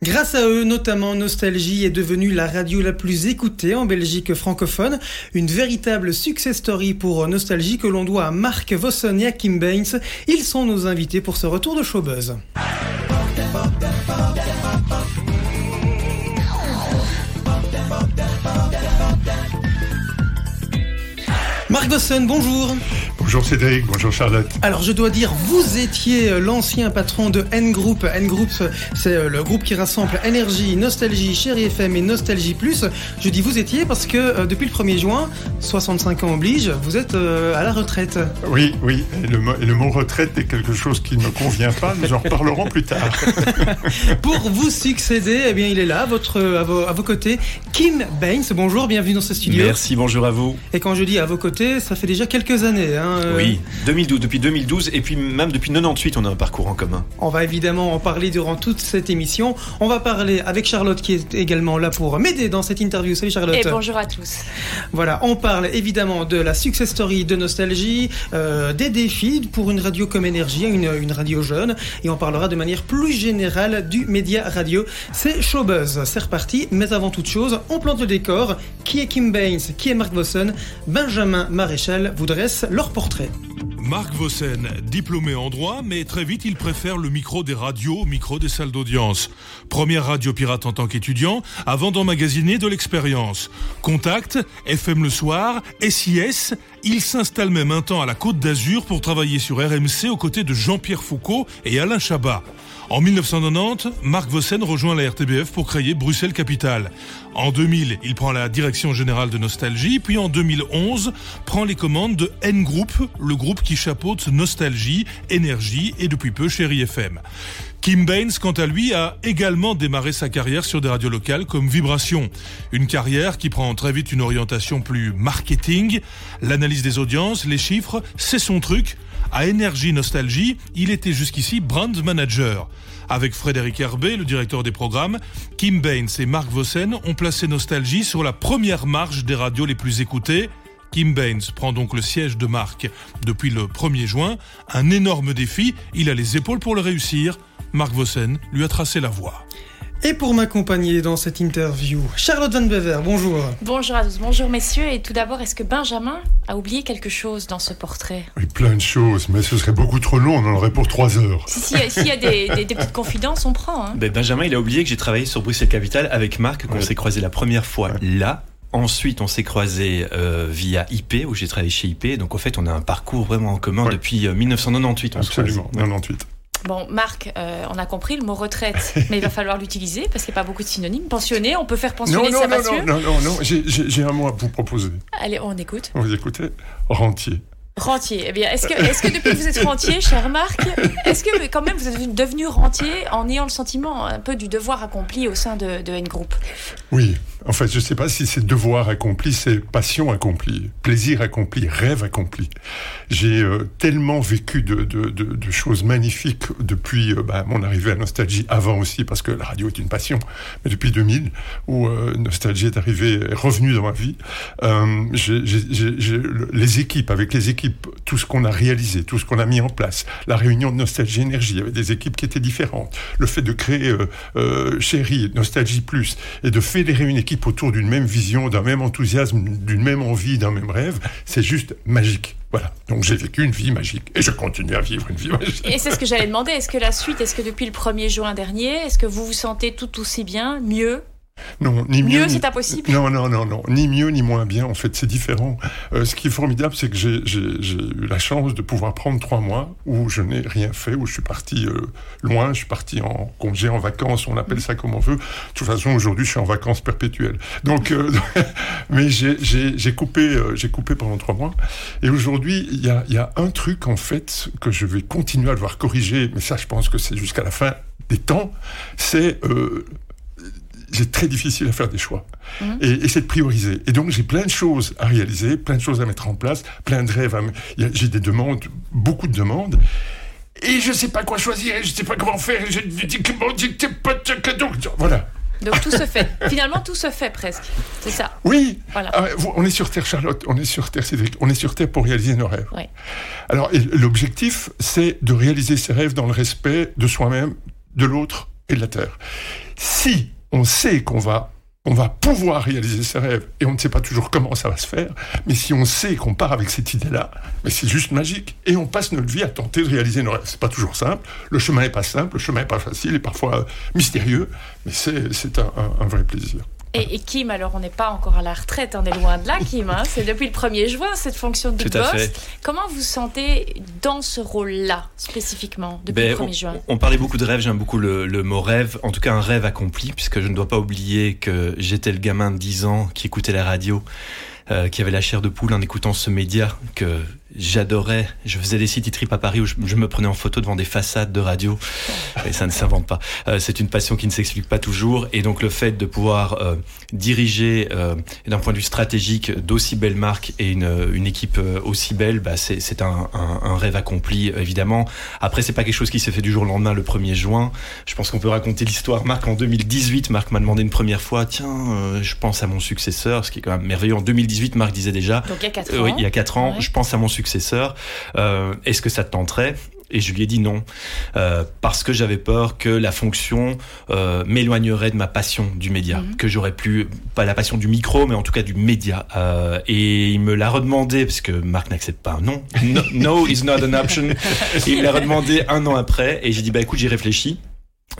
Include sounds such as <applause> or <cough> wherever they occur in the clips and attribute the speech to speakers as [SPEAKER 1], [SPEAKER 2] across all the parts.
[SPEAKER 1] Grâce à eux, notamment, Nostalgie est devenue la radio la plus écoutée en Belgique francophone. Une véritable success story pour Nostalgie que l'on doit à Marc Vossen et à Kim Baines. Ils sont nos invités pour ce retour de Showbuzz. Marc Vossen, bonjour.
[SPEAKER 2] Bonjour Cédric, bonjour Charlotte.
[SPEAKER 1] Alors je dois dire, vous étiez euh, l'ancien patron de N Group. N Group, c'est euh, le groupe qui rassemble Énergie, Nostalgie, Chérie FM et Nostalgie Plus. Je dis vous étiez parce que euh, depuis le 1er juin, 65 ans oblige, vous êtes à la retraite.
[SPEAKER 2] Oui, oui, et le, et le, mot retraite est quelque chose qui ne me convient pas, nous en reparlerons plus tard. <laughs>
[SPEAKER 1] Pour vous succéder, eh bien il est là, votre, à, vos, à vos côtés, Kim Baines. Bonjour, bienvenue dans ce studio.
[SPEAKER 3] Merci, bonjour à vous.
[SPEAKER 1] Et quand je dis à vos côtés, ça fait déjà quelques années. Hein,
[SPEAKER 3] euh, oui, 2012, depuis 2012 et puis même depuis 98, on a un parcours en commun.
[SPEAKER 1] On va évidemment en parler durant toute cette émission. On va parler avec Charlotte qui est également là pour m'aider dans cette interview. Salut Charlotte.
[SPEAKER 4] Et bonjour à tous.
[SPEAKER 1] Voilà, on parle évidemment de la success story de Nostalgie, euh, des défis pour une radio comme Énergie, une, une radio jeune, et on parlera de manière plus générale du média radio. C'est Showbuzz, c'est reparti, mais avant toute chose, on plante le décor. Qui est Kim Baines? Qui est Mark Vossen? Benjamin Maréchal vous dresse leur portrait.
[SPEAKER 5] Marc Vossen, diplômé en droit, mais très vite il préfère le micro des radios au micro des salles d'audience. Première radio pirate en tant qu'étudiant, avant d'emmagasiner de l'expérience. Contact, FM le soir, SIS, il s'installe même un temps à la Côte d'Azur pour travailler sur RMC aux côtés de Jean-Pierre Foucault et Alain Chabat. En 1990, Marc Vossen rejoint la RTBF pour créer Bruxelles Capitale. En 2000, il prend la direction générale de Nostalgie, puis en 2011, prend les commandes de N Group, le groupe qui chapeaute Nostalgie, Énergie et depuis peu Chéri FM. Kim Baines, quant à lui, a également démarré sa carrière sur des radios locales comme Vibration. Une carrière qui prend très vite une orientation plus marketing. L'analyse des audiences, les chiffres, c'est son truc. À Énergie Nostalgie, il était jusqu'ici brand manager. Avec Frédéric Herbet, le directeur des programmes, Kim Baines et Marc Vossen ont placé Nostalgie sur la première marge des radios les plus écoutées. Kim Baines prend donc le siège de Marc depuis le 1er juin. Un énorme défi, il a les épaules pour le réussir. Marc Vossen lui a tracé la voie.
[SPEAKER 1] Et pour m'accompagner dans cette interview, Charlotte Van Bever, bonjour.
[SPEAKER 4] Bonjour à tous, bonjour messieurs. Et tout d'abord, est-ce que Benjamin a oublié quelque chose dans ce portrait?
[SPEAKER 2] Oui, plein de choses, mais ce serait beaucoup trop long, on en aurait pour trois heures.
[SPEAKER 4] S'il si, y a des, des, des, petites confidences, on prend. Hein.
[SPEAKER 3] Ben, Benjamin, il a oublié que j'ai travaillé sur Bruxelles Capitale avec Marc, qu'on ouais. s'est croisé la première fois ouais. là. Ensuite, on s'est croisé euh, via IP, où j'ai travaillé chez IP. Donc, en fait, on a un parcours vraiment en commun ouais. depuis euh, 1998. On
[SPEAKER 2] Absolument, 98.
[SPEAKER 4] Bon, Marc, euh, on a compris le mot retraite, mais il va falloir l'utiliser parce qu'il n'y a pas beaucoup de synonymes. Pensionné, on peut faire pensionner
[SPEAKER 2] non, non, non, non, non, non, non, j'ai un mot à vous proposer.
[SPEAKER 4] Allez, on écoute.
[SPEAKER 2] Vous écoutez Rentier.
[SPEAKER 4] Rentier. Eh bien, est-ce que, est que depuis que vous êtes rentier, cher Marc, est-ce que quand même vous êtes devenu rentier en ayant le sentiment un peu du devoir accompli au sein de, de N Group?
[SPEAKER 2] Oui. En fait, je ne sais pas si c'est devoir accompli, c'est passion accomplie, plaisir accompli, rêve accompli. J'ai euh, tellement vécu de, de, de, de, choses magnifiques depuis euh, bah, mon arrivée à Nostalgie, avant aussi, parce que la radio est une passion, mais depuis 2000, où euh, Nostalgie est arrivée, est revenue dans ma vie, les équipes, avec les équipes, tout ce qu'on a réalisé, tout ce qu'on a mis en place, la réunion de Nostalgie Énergie, avait des équipes qui étaient différentes, le fait de créer Chéri, Nostalgie Plus, et de fédérer une équipe autour d'une même vision, d'un même enthousiasme, d'une même envie, d'un même rêve, c'est juste magique. Voilà. Donc j'ai vécu une vie magique et je continue à vivre une vie magique.
[SPEAKER 4] Et c'est ce que j'allais demander. Est-ce que la suite, est-ce que depuis le 1er juin dernier, est-ce que vous vous sentez tout aussi bien, mieux
[SPEAKER 2] non, ni mieux.
[SPEAKER 4] Mieux, c'est impossible.
[SPEAKER 2] Non, non, non, non. Ni mieux, ni moins bien. En fait, c'est différent. Euh, ce qui est formidable, c'est que j'ai eu la chance de pouvoir prendre trois mois où je n'ai rien fait, où je suis parti euh, loin, je suis parti en congé, en vacances, on appelle ça comme on veut. De toute façon, aujourd'hui, je suis en vacances perpétuelles. Donc, euh, <laughs> mais j'ai coupé, j'ai coupé pendant trois mois. Et aujourd'hui, il y a, y a un truc, en fait, que je vais continuer à devoir corriger, mais ça, je pense que c'est jusqu'à la fin des temps, c'est c'est très difficile à faire des choix. Mmh. Et, et c'est de prioriser. Et donc, j'ai plein de choses à réaliser, plein de choses à mettre en place, plein de rêves. J'ai des demandes, beaucoup de demandes. Et je ne sais pas quoi choisir, je ne sais pas comment faire. Je dis que mon dit donc voilà.
[SPEAKER 4] Donc tout se fait. Finalement, tout se fait presque. C'est ça.
[SPEAKER 2] Oui. Voilà. Alors, on est sur Terre, Charlotte. On est sur Terre, Cédric. On est sur Terre pour réaliser nos rêves.
[SPEAKER 4] Oui.
[SPEAKER 2] Alors, l'objectif, c'est de réaliser ses rêves dans le respect de soi-même, de l'autre et de la Terre si on sait qu'on va on va pouvoir réaliser ses rêves et on ne sait pas toujours comment ça va se faire, mais si on sait qu'on part avec cette idée-là, mais c'est juste magique et on passe notre vie à tenter de réaliser nos rêves. C'est pas toujours simple, le chemin est pas simple, le chemin est pas facile et parfois mystérieux, mais c'est un, un vrai plaisir.
[SPEAKER 4] Et, Kim, alors on n'est pas encore à la retraite, on est loin de là, Kim. Hein. C'est depuis le 1er juin cette fonction de Big Boss. Comment vous sentez dans ce rôle-là, spécifiquement, depuis le 1er
[SPEAKER 3] on,
[SPEAKER 4] juin?
[SPEAKER 3] On parlait beaucoup de rêve, j'aime beaucoup le, le, mot rêve, en tout cas un rêve accompli, puisque je ne dois pas oublier que j'étais le gamin de 10 ans qui écoutait la radio. Euh, qui avait la chair de poule en écoutant ce média que j'adorais. Je faisais des city trips à Paris où je, me prenais en photo devant des façades de radio. Et ça ne s'invente pas. Euh, c'est une passion qui ne s'explique pas toujours. Et donc le fait de pouvoir euh, diriger euh, d'un point de vue stratégique d'aussi belles marques et une, une équipe euh, aussi belle, bah, c'est un, un, un, rêve accompli évidemment. Après c'est pas quelque chose qui s'est fait du jour au lendemain le 1er juin. Je pense qu'on peut raconter l'histoire. Marc en 2018, Marc m'a demandé une première fois, tiens, je pense à mon successeur, ce qui est quand même merveilleux. En 2018, Marc disait déjà.
[SPEAKER 4] Donc il y a 4 ans. oui,
[SPEAKER 3] il y a 4 ans, je pense à mon successeur. Euh, Est-ce que ça te tenterait? Et je lui ai dit non euh, parce que j'avais peur que la fonction euh, m'éloignerait de ma passion du média, -hmm. que j'aurais plus pas la passion du micro, mais en tout cas du média. Euh, et il me l'a redemandé parce que Marc n'accepte pas un non. No, no is not an option. <laughs> il me l'a redemandé un an après et j'ai dit bah écoute j'y réfléchis.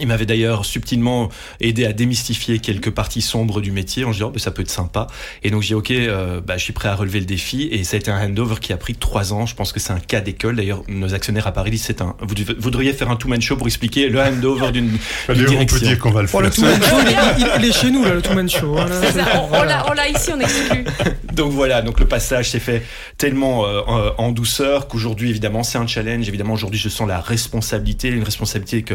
[SPEAKER 3] Il m'avait d'ailleurs subtilement aidé à démystifier quelques parties sombres du métier en disant oh, ça peut être sympa. Et donc j'ai ok, euh, bah, je suis prêt à relever le défi. Et ça a été un handover qui a pris trois ans. Je pense que c'est un cas d'école. D'ailleurs, nos actionnaires à Paris disent c'est un. Vous, devriez faire un two-man show pour expliquer le handover d'une direction.
[SPEAKER 2] On peut dire qu'on va le faire.
[SPEAKER 1] Oh, le two-man show, il, il, est chez nous là, le two-man show. Hein,
[SPEAKER 4] ça, on, on l'a ici, on exclut. <laughs>
[SPEAKER 3] donc voilà, donc le passage s'est fait tellement euh, en douceur qu'aujourd'hui évidemment c'est un challenge. Évidemment aujourd'hui je sens la responsabilité, une responsabilité que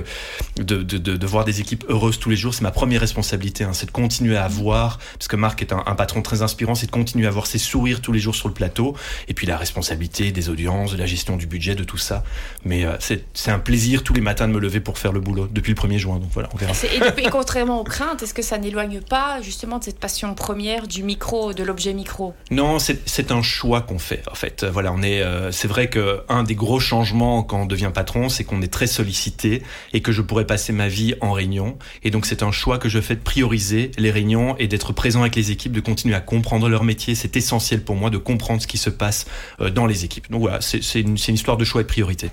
[SPEAKER 3] de, de de, de, voir des équipes heureuses tous les jours. C'est ma première responsabilité, hein, c'est de continuer à voir, parce que Marc est un, un patron très inspirant, c'est de continuer à voir ses sourires tous les jours sur le plateau, et puis la responsabilité des audiences, de la gestion du budget, de tout ça. Mais euh, c'est un plaisir tous les matins de me lever pour faire le boulot, depuis le 1er juin, donc voilà, on verra.
[SPEAKER 4] Et, et contrairement aux craintes, est-ce que ça n'éloigne pas justement de cette passion première du micro, de l'objet micro?
[SPEAKER 3] Non, c'est un choix qu'on fait, en fait. Voilà, on est, euh, c'est vrai que un des gros changements quand on devient patron, c'est qu'on est très sollicité et que je pourrais passer ma vie en réunion. Et donc c'est un choix que je fais de prioriser les réunions et d'être présent avec les équipes, de continuer à comprendre leur métier. C'est essentiel pour moi de comprendre ce qui se passe dans les équipes. Donc voilà, c'est une, une histoire de choix et de priorité.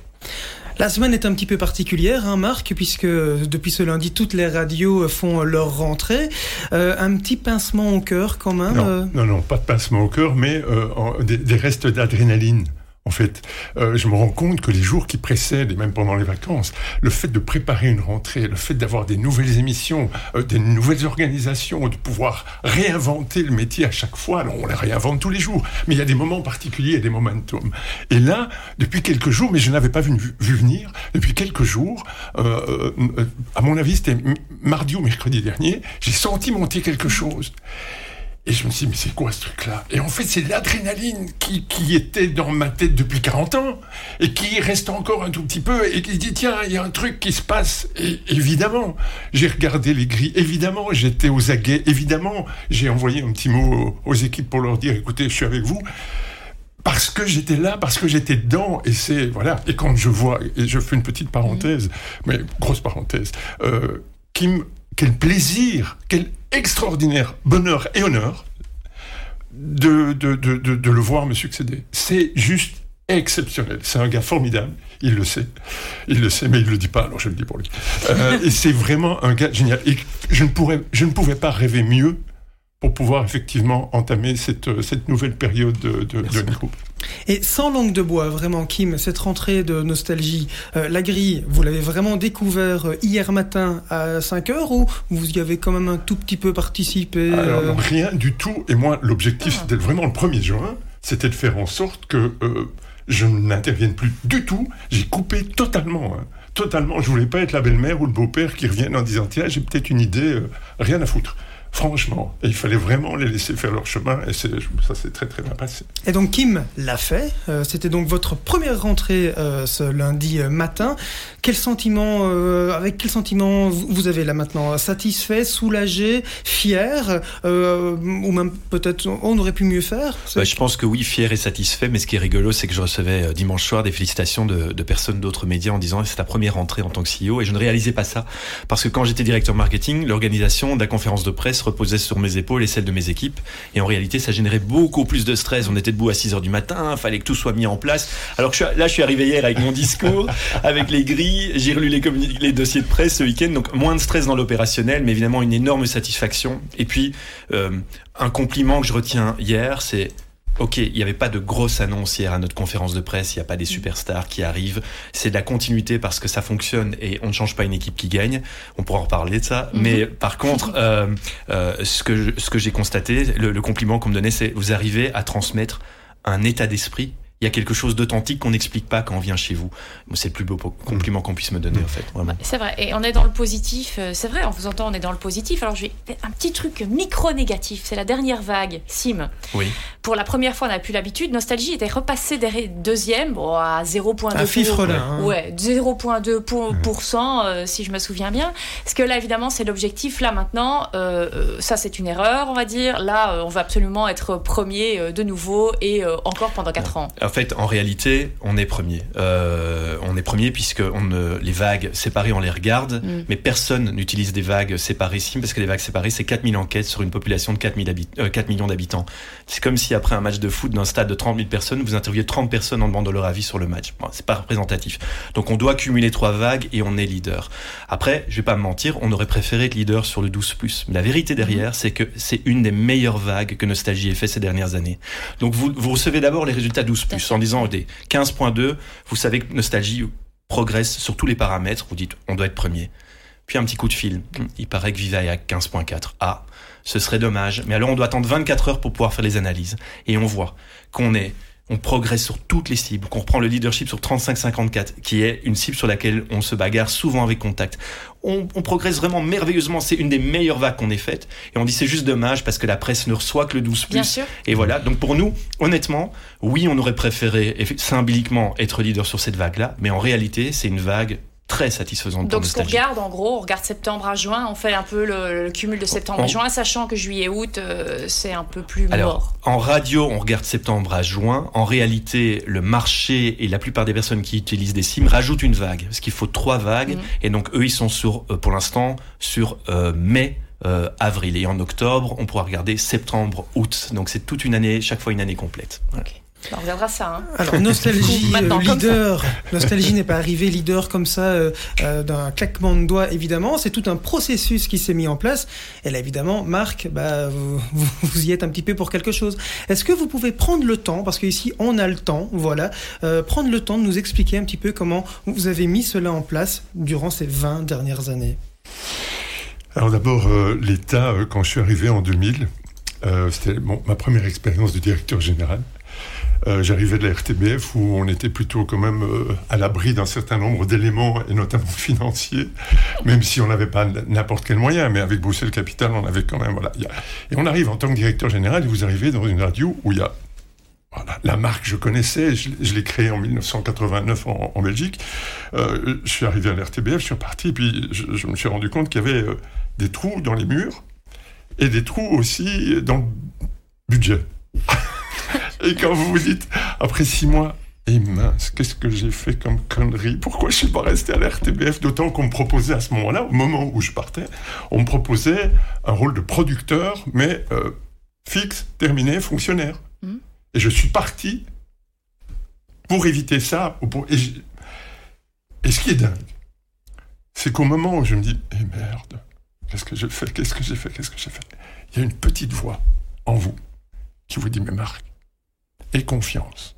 [SPEAKER 1] La semaine est un petit peu particulière, hein, Marc, puisque depuis ce lundi, toutes les radios font leur rentrée. Euh, un petit pincement au cœur quand même
[SPEAKER 2] Non, euh... non, non, pas de pincement au cœur, mais euh, en, des, des restes d'adrénaline. En fait, euh, je me rends compte que les jours qui précèdent, et même pendant les vacances, le fait de préparer une rentrée, le fait d'avoir des nouvelles émissions, euh, des nouvelles organisations, de pouvoir réinventer le métier à chaque fois, alors on les réinvente tous les jours, mais il y a des moments particuliers des momentum. Et là, depuis quelques jours, mais je n'avais pas vu, vu, venir, depuis quelques jours, euh, à mon avis, c'était mardi ou mercredi dernier, j'ai senti monter quelque chose. Et je me suis dit, mais c'est quoi ce truc-là? Et en fait, c'est l'adrénaline qui, qui, était dans ma tête depuis 40 ans et qui reste encore un tout petit peu et qui dit, tiens, il y a un truc qui se passe. Et évidemment, j'ai regardé les grilles, évidemment, j'étais aux aguets, évidemment, j'ai envoyé un petit mot aux équipes pour leur dire, écoutez, je suis avec vous parce que j'étais là, parce que j'étais dedans, et c'est voilà. Et quand je vois, et je fais une petite parenthèse, mmh. mais grosse parenthèse, euh, Kim, quel plaisir, quel extraordinaire bonheur et honneur de, de, de, de, le voir me succéder. C'est juste exceptionnel. C'est un gars formidable. Il le sait. Il le sait, mais il le dit pas, alors je le dis pour lui. Euh, c'est vraiment un gars génial. Je ne, pourrais, je ne pouvais pas rêver mieux pour pouvoir effectivement entamer cette, cette nouvelle période de, de, de groupe.
[SPEAKER 1] Et sans langue de bois, vraiment, Kim, cette rentrée de nostalgie, euh, la grille, vous l'avez vraiment découvert hier matin à 5 heures ou vous y avez quand même un tout petit peu participé
[SPEAKER 2] euh... Alors, rien du tout. Et moi, l'objectif, ah. c'était vraiment le 1er juin, c'était de faire en sorte que euh, je n'intervienne plus du tout. J'ai coupé totalement. Hein, totalement. Je voulais pas être la belle-mère ou le beau-père qui reviennent en disant tiens, j'ai peut-être une idée, euh, rien à foutre. Franchement. Et il fallait vraiment les laisser faire leur chemin, et ça s'est très très bien passé.
[SPEAKER 1] Et donc Kim l'a fait. Euh, c'était donc votre première rentrée euh, ce lundi euh, matin. Quel sentiment, avec quel sentiment vous avez là maintenant? Satisfait, soulagé, fier, ou même peut-être on aurait pu mieux faire?
[SPEAKER 3] Bah, Je pense que oui, fier et satisfait. Mais ce qui est rigolo, c'est que je recevais dimanche soir des félicitations de, de personnes d'autres médias en disant c'est ta première rentrée en tant que CEO. Et je ne réalisais pas ça parce que quand j'étais directeur marketing, l'organisation de la conférence de presse reposait sur mes épaules et celles de mes équipes. Et en réalité, ça générait beaucoup plus de stress. On était debout à 6 heures du matin, fallait que tout soit mis en place. Alors que là, je suis arrivé hier avec mon discours, <laughs> avec les grilles, j'ai relu les, les dossiers de presse ce week-end, donc moins de stress dans l'opérationnel, mais évidemment une énorme satisfaction. Et puis, euh, un compliment que je retiens hier, c'est Ok, il n'y avait pas de grosse annonce hier à notre conférence de presse, il n'y a pas des superstars qui arrivent. C'est de la continuité parce que ça fonctionne et on ne change pas une équipe qui gagne. On pourra en reparler de ça. Mhm. Mais par contre, <laughs> euh, euh, ce que, ce que j'ai constaté, le, le compliment qu'on me donnait, c'est vous arrivez à transmettre un état d'esprit il y a quelque chose d'authentique qu'on n'explique pas quand on vient chez vous. C'est le plus beau compliment qu'on puisse me donner, en fait.
[SPEAKER 4] C'est vrai. Et on est dans le positif. Euh, c'est vrai, en vous entend, on est dans le positif. Alors, je vais un petit truc micro-négatif. C'est la dernière vague, Sim.
[SPEAKER 3] Oui.
[SPEAKER 4] Pour la première fois, on n'a plus l'habitude. Nostalgie était repassé derrière deuxième, bon, à 0,2.
[SPEAKER 1] Un fifre là. Hein.
[SPEAKER 4] Ouais, 0,2%, euh, si je me souviens bien. Parce que là, évidemment, c'est l'objectif. Là, maintenant, euh, ça, c'est une erreur, on va dire. Là, on va absolument être premier de nouveau et encore pendant 4 ans.
[SPEAKER 3] En fait, en réalité, on est premier. Euh, on est premier puisque on les vagues séparées, on les regarde, mm. mais personne n'utilise des vagues séparées ici parce que les vagues séparées, c'est 4000 enquêtes sur une population de 4, euh, millions d'habitants. C'est comme si après un match de foot d'un stade de 30 000 personnes, vous interviewez 30 personnes en demandant leur avis sur le match. Bon, c'est pas représentatif. Donc on doit cumuler trois vagues et on est leader. Après, je vais pas me mentir, on aurait préféré être leader sur le 12 Mais la vérité derrière, mm. c'est que c'est une des meilleures vagues que Nostalgie ait fait ces dernières années. Donc vous, vous recevez d'abord les résultats 12 en disant des 15.2, vous savez que Nostalgie progresse sur tous les paramètres, vous dites on doit être premier. Puis un petit coup de fil, il paraît que Viva est à 15.4. Ah, ce serait dommage, mais alors on doit attendre 24 heures pour pouvoir faire les analyses. Et on voit qu'on est on progresse sur toutes les cibles, qu'on reprend le leadership sur 35-54, qui est une cible sur laquelle on se bagarre souvent avec contact. On, progresse vraiment merveilleusement, c'est une des meilleures vagues qu'on ait faites. Et on dit c'est juste dommage parce que la presse ne reçoit que le 12 plus. Et voilà, donc pour nous, honnêtement, oui, on aurait préféré symboliquement être leader sur cette vague-là, mais en réalité, c'est une vague très satisfaisante.
[SPEAKER 4] Donc ce qu'on regarde, en gros, on regarde septembre à juin, on fait un peu le, cumul de septembre à juin, sachant que juillet-août, euh, c'est un peu plus
[SPEAKER 3] Alors,
[SPEAKER 4] mort.
[SPEAKER 3] En radio, on regarde septembre à juin. En réalité, le marché et la plupart des personnes qui utilisent des SIM rajoutent une vague, parce qu'il faut trois vagues. Mm. Et donc eux, ils sont sur, euh, pour l'instant, sur euh, mai. avril et en octobre on pourra regarder septembre août donc c'est toute une année chaque fois une année complète
[SPEAKER 4] on reviendra ça. Hein.
[SPEAKER 1] Alors, Nostalgie, euh, leader. Nostalgie n'est pas arrivé leader comme ça euh, euh, d'un claquement de doigts, évidemment. C'est tout un processus qui s'est mis en place. Et là, évidemment, Marc, bah, vous, vous, y êtes un petit peu pour quelque chose. Est-ce que vous pouvez prendre le temps, parce qu'ici, on a le temps, voilà, prendre le temps de nous expliquer un petit peu comment vous avez mis cela en place durant ces 20 dernières années?
[SPEAKER 2] Alors d'abord, l'État, quand je suis arrivé en 2000, c'était ma première expérience de directeur général. Euh, j'arrivais de la RTBF où on était plutôt quand même euh, à l'abri d'un certain nombre d'éléments, et notamment <laughs> financiers, même si on n'avait pas n'importe quel moyen, mais avec Bruxelles Capital, on avait quand même... Voilà, Et on arrive en tant que directeur général, et vous arrivez dans une radio où il y a la marque, je connaissais, je, l'ai créée en 1989 en, Belgique. Euh, je suis arrivé à l'RTBF, je suis reparti, puis je me suis rendu compte qu'il y avait des trous dans les murs et des trous aussi dans le budget. <laughs> Et quand vous vous dites, après six mois, et mince, qu'est-ce que j'ai fait comme connerie? Pourquoi je suis pas resté à la RTBF D'autant qu'on me proposait à ce moment-là, au moment où je partais, on me proposait un rôle de producteur, mais euh, fixe, terminé, fonctionnaire. Mmh. Et je suis parti pour éviter ça. Et, et, ce qui est dingue, c'est qu'au moment où je me dis, eh merde, qu'est-ce que j'ai fait Qu'est-ce que j'ai fait? Qu'est-ce que j'ai fait Il y a une petite voix en vous qui vous dit, mais Marc, et confiance.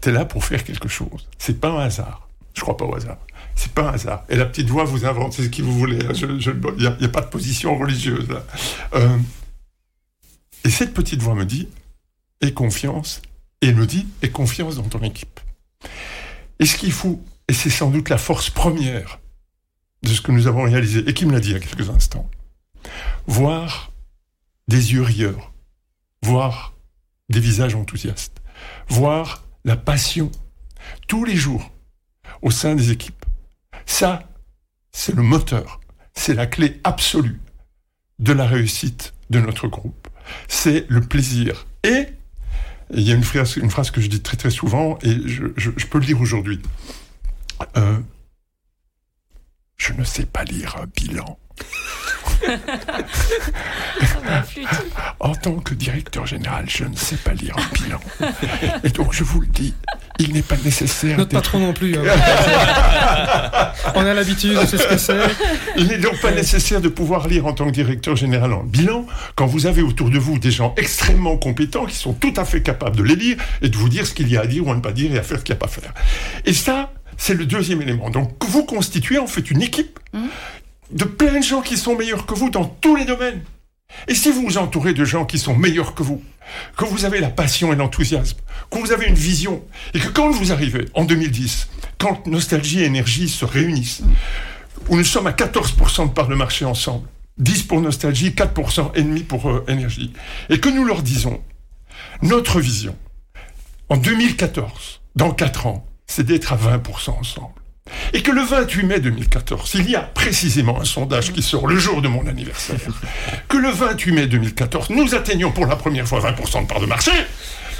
[SPEAKER 2] Tu es là pour faire quelque chose. C'est pas un hasard. Je crois pas au hasard. C'est pas un hasard. Et la petite voix vous invente ce qui vous voulez. Il n'y a, pas de position religieuse. Euh, et cette petite voix me dit aie confiance. Et elle me dit aie confiance dans ton équipe. Et ce qu'il faut, et c'est sans doute la force première de ce que nous avons réalisé, et qui me l'a dit il y a quelques instants, voir des yeux rieurs, voir des visages enthousiastes, voir la passion tous les jours au sein des équipes. Ça, c'est le moteur, c'est la clé absolue de la réussite de notre groupe. C'est le plaisir. Et il y a une phrase, que je dis très très souvent, et je, peux le dire aujourd'hui. Euh, je ne sais pas lire un bilan. En tant que directeur général, je ne sais pas lire un bilan. Et donc, je vous le dis, il n'est pas nécessaire.
[SPEAKER 1] Notre patron non plus. Hein. On a l'habitude, sait ce que c'est.
[SPEAKER 2] Il n'est donc pas nécessaire de pouvoir lire en tant que directeur général un bilan quand vous avez autour de vous des gens extrêmement compétents qui sont tout à fait capables de les lire et de vous dire ce qu'il y a à dire ou à ne pas dire et à faire ce qu'il n'y a pas à faire. Et ça, c'est le deuxième élément. Donc, vous constituez en fait une équipe mmh de plein de gens qui sont meilleurs que vous dans tous les domaines. Et si vous vous entourez de gens qui sont meilleurs que vous, que vous avez la passion et l'enthousiasme, que vous avez une vision, et que quand vous arrivez en 2010, quand Nostalgie et Énergie se réunissent, où nous sommes à 14% de part de marché ensemble, 10 pour Nostalgie, 4% et demi pour euh, Énergie, et que nous leur disons, notre vision, en 2014, dans 4 ans, c'est d'être à 20% ensemble. Et que le 28 mai 2014, il y a précisément un sondage qui sort le jour de mon anniversaire, que le 28 mai 2014, nous atteignions pour la première fois 20% de part de marché,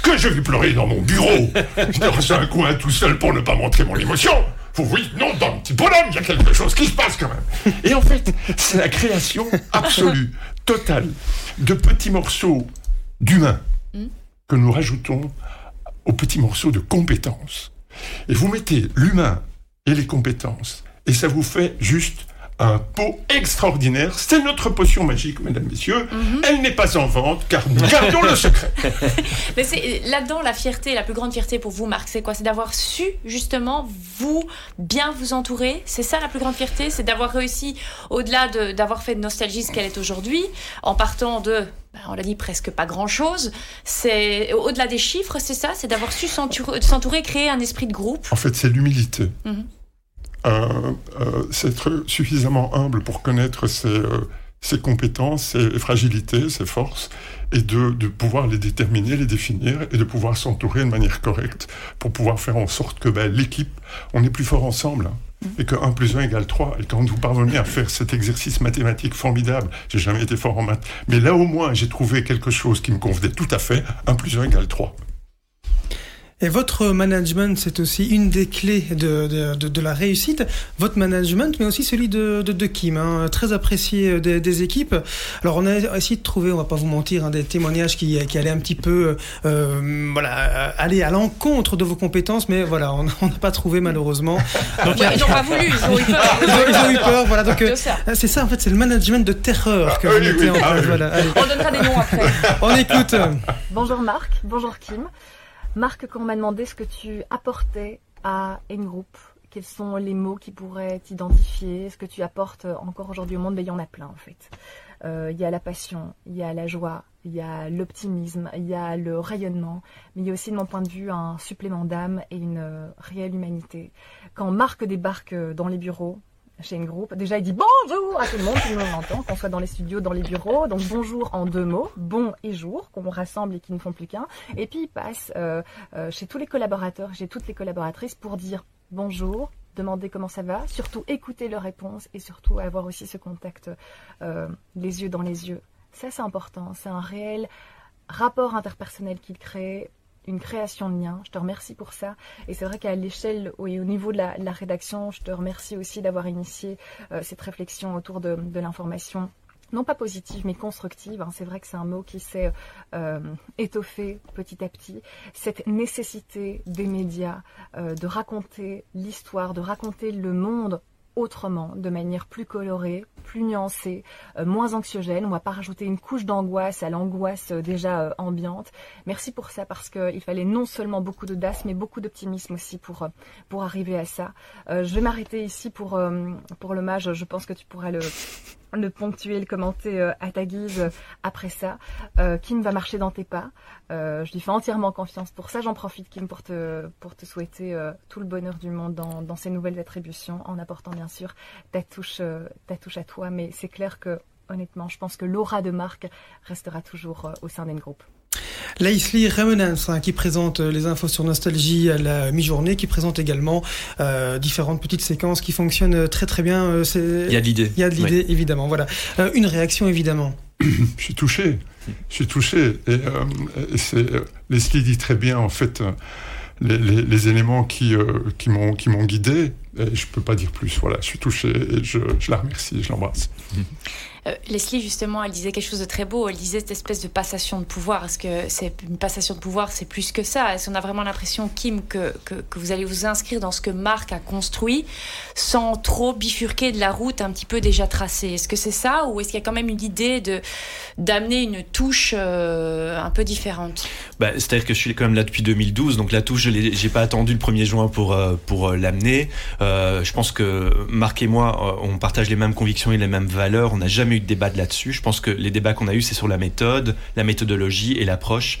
[SPEAKER 2] que je vais pleurer dans mon bureau, <laughs> dans un coin tout seul pour ne pas montrer mon émotion. Oui, non, dans le petit bonhomme, il y a quelque chose qui se passe quand même. Et en fait, c'est la création absolue, totale, de petits morceaux d'humains que nous rajoutons aux petits morceaux de compétences. Et vous mettez l'humain et les compétences. Et ça vous fait juste un pot extraordinaire. C'est notre potion magique, mesdames, messieurs. Mhm. Elle n'est pas en vente, car nous gardons le secret. <laughs>
[SPEAKER 4] Mais c'est là-dedans la fierté, la plus grande fierté pour vous, Marc, c'est quoi? C'est d'avoir su justement vous bien vous entourer. C'est ça la plus grande fierté, c'est d'avoir réussi au-delà d'avoir fait de nostalgie ce qu'elle est aujourd'hui, en partant de on l'a dit presque pas grand chose. C'est au-delà des chiffres, c'est ça, c'est d'avoir su s'entourer, créer un esprit de groupe.
[SPEAKER 2] En fait, c'est l'humilité. Mhm. Euh, euh, c'est être suffisamment humble pour connaître ses, euh, ses, compétences, ses fragilités, ses forces, et de, de, pouvoir les déterminer, les définir, et de pouvoir s'entourer de manière correcte pour pouvoir faire en sorte que ben, l'équipe, on est plus fort ensemble. Hein. Et que 1 plus 1 égale 3. Et quand vous parvenez à faire cet exercice mathématique formidable, j'ai jamais été fort en maths, mais là au moins j'ai trouvé quelque chose qui me convenait tout à fait, 1 plus 1 égale 3.
[SPEAKER 1] Et votre management, c'est aussi une des clés de, de, de, la réussite. Votre management, mais aussi celui de, de Kim, hein, très apprécié des, des, équipes. Alors, on a essayé de trouver, on va pas vous mentir, hein, des témoignages qui, qui allaient un petit peu, euh, voilà, aller à l'encontre de vos compétences, mais voilà, on n'a pas trouvé malheureusement. <laughs>
[SPEAKER 4] Donc, ils n'ont pas voulu, ils ont eu peur. <laughs>
[SPEAKER 1] Ils ont, eu peur, voilà. Donc, euh, c'est ça, en fait, c'est le management de terreur que vous mettez en place. Voilà,
[SPEAKER 4] on donnera des noms après.
[SPEAKER 1] On écoute.
[SPEAKER 6] Bonjour Marc, bonjour Kim. Marc, quand on m'a demandé ce que tu apportais à N-Group, quels sont les mots qui pourraient t'identifier, ce que tu apportes encore aujourd'hui au monde, ben, il y en a plein en fait. Euh, il y a la passion, il y a la joie, il y a l'optimisme, il y a le rayonnement, mais il y a aussi de mon point de vue un supplément d'âme et une euh, réelle humanité. Quand Marc débarque dans les bureaux, chez une groupe. Déjà, il dit bonjour à tout le monde, tout le monde l'entend, qu'on soit dans les studios, dans les bureaux. Donc bonjour en deux mots, bon et jour, qu'on rassemble et qui ne font plus qu'un. Et puis il passe euh, euh, chez tous les collaborateurs, chez toutes les collaboratrices pour dire bonjour, demander comment ça va, surtout écouter leurs réponses et surtout avoir aussi ce contact euh, les yeux dans les yeux. Ça, c'est important. C'est un réel rapport interpersonnel qu'il crée une création de lien. Je te remercie pour ça. Et c'est vrai qu'à l'échelle et au niveau de la, rédaction, je te remercie aussi d'avoir initié euh, cette réflexion autour de, l'information non pas positive mais constructive. Hein. C'est vrai que c'est un mot qui s'est euh, étoffé petit à petit. Cette nécessité des médias euh, de raconter l'histoire, de raconter le monde autrement, de manière plus colorée, plus nuancée, euh, moins anxiogène. On va pas rajouter une couche d'angoisse à l'angoisse euh, déjà euh, ambiante. Merci pour ça parce qu'il fallait non seulement beaucoup d'audace, mais beaucoup d'optimisme aussi pour pour arriver à ça. je vais m'arrêter ici pour pour l'hommage. Je pense que tu pourras le le ponctuer, le commenter euh, à ta guise euh, après ça. Euh, Kim va marcher dans tes pas. je lui fais entièrement confiance pour ça. J'en profite, Kim, pour te, pour te souhaiter tout le bonheur du monde dans, dans ces nouvelles attributions, en apportant bien sûr ta touche, ta touche à toi. Mais c'est clair que honnêtement. Je pense que l'aura de marque restera toujours au sein d'un groupe.
[SPEAKER 1] Laïsli Remenans, hein, qui présente euh, les infos sur Nostalgie à la mi-journée, qui présente également euh, différentes petites séquences qui fonctionnent euh, très très bien.
[SPEAKER 3] Il y a de l'idée.
[SPEAKER 1] Il y a de l'idée, évidemment. Voilà. Euh, une réaction, évidemment. <coughs>
[SPEAKER 2] Je suis touché. Je suis touché. Et, euh, Leslie dit très bien, en fait, les, les, les éléments qui, qui, m'ont, qui m'ont guidé. Et je peux pas dire plus. Voilà, je suis touché et je, je la remercie, je l'embrasse. Mmh.
[SPEAKER 4] Euh, Leslie, justement, elle disait quelque chose de très beau. Elle disait cette espèce de passation de pouvoir. Est-ce que c'est une passation de pouvoir? C'est plus que ça. Est-ce qu'on a vraiment l'impression, Kim, que, que, vous allez vous inscrire dans ce que Marc a construit sans trop bifurquer de la route un petit peu déjà tracée? Est-ce que c'est ça Ou est-ce qu'il y a quand même une idée de, d'amener une touche euh, un peu différente?
[SPEAKER 3] Bah, C'est-à-dire que je suis quand même là depuis 2012. Donc la touche, je n'ai pas attendu le 1er juin pour, euh, pour l'amener. Je pense que Marc et moi, on partage les mêmes convictions et les mêmes valeurs. On n'a jamais eu de débat là-dessus. Je pense que les débats qu'on a eus, c'est sur la méthode, la méthodologie et l'approche.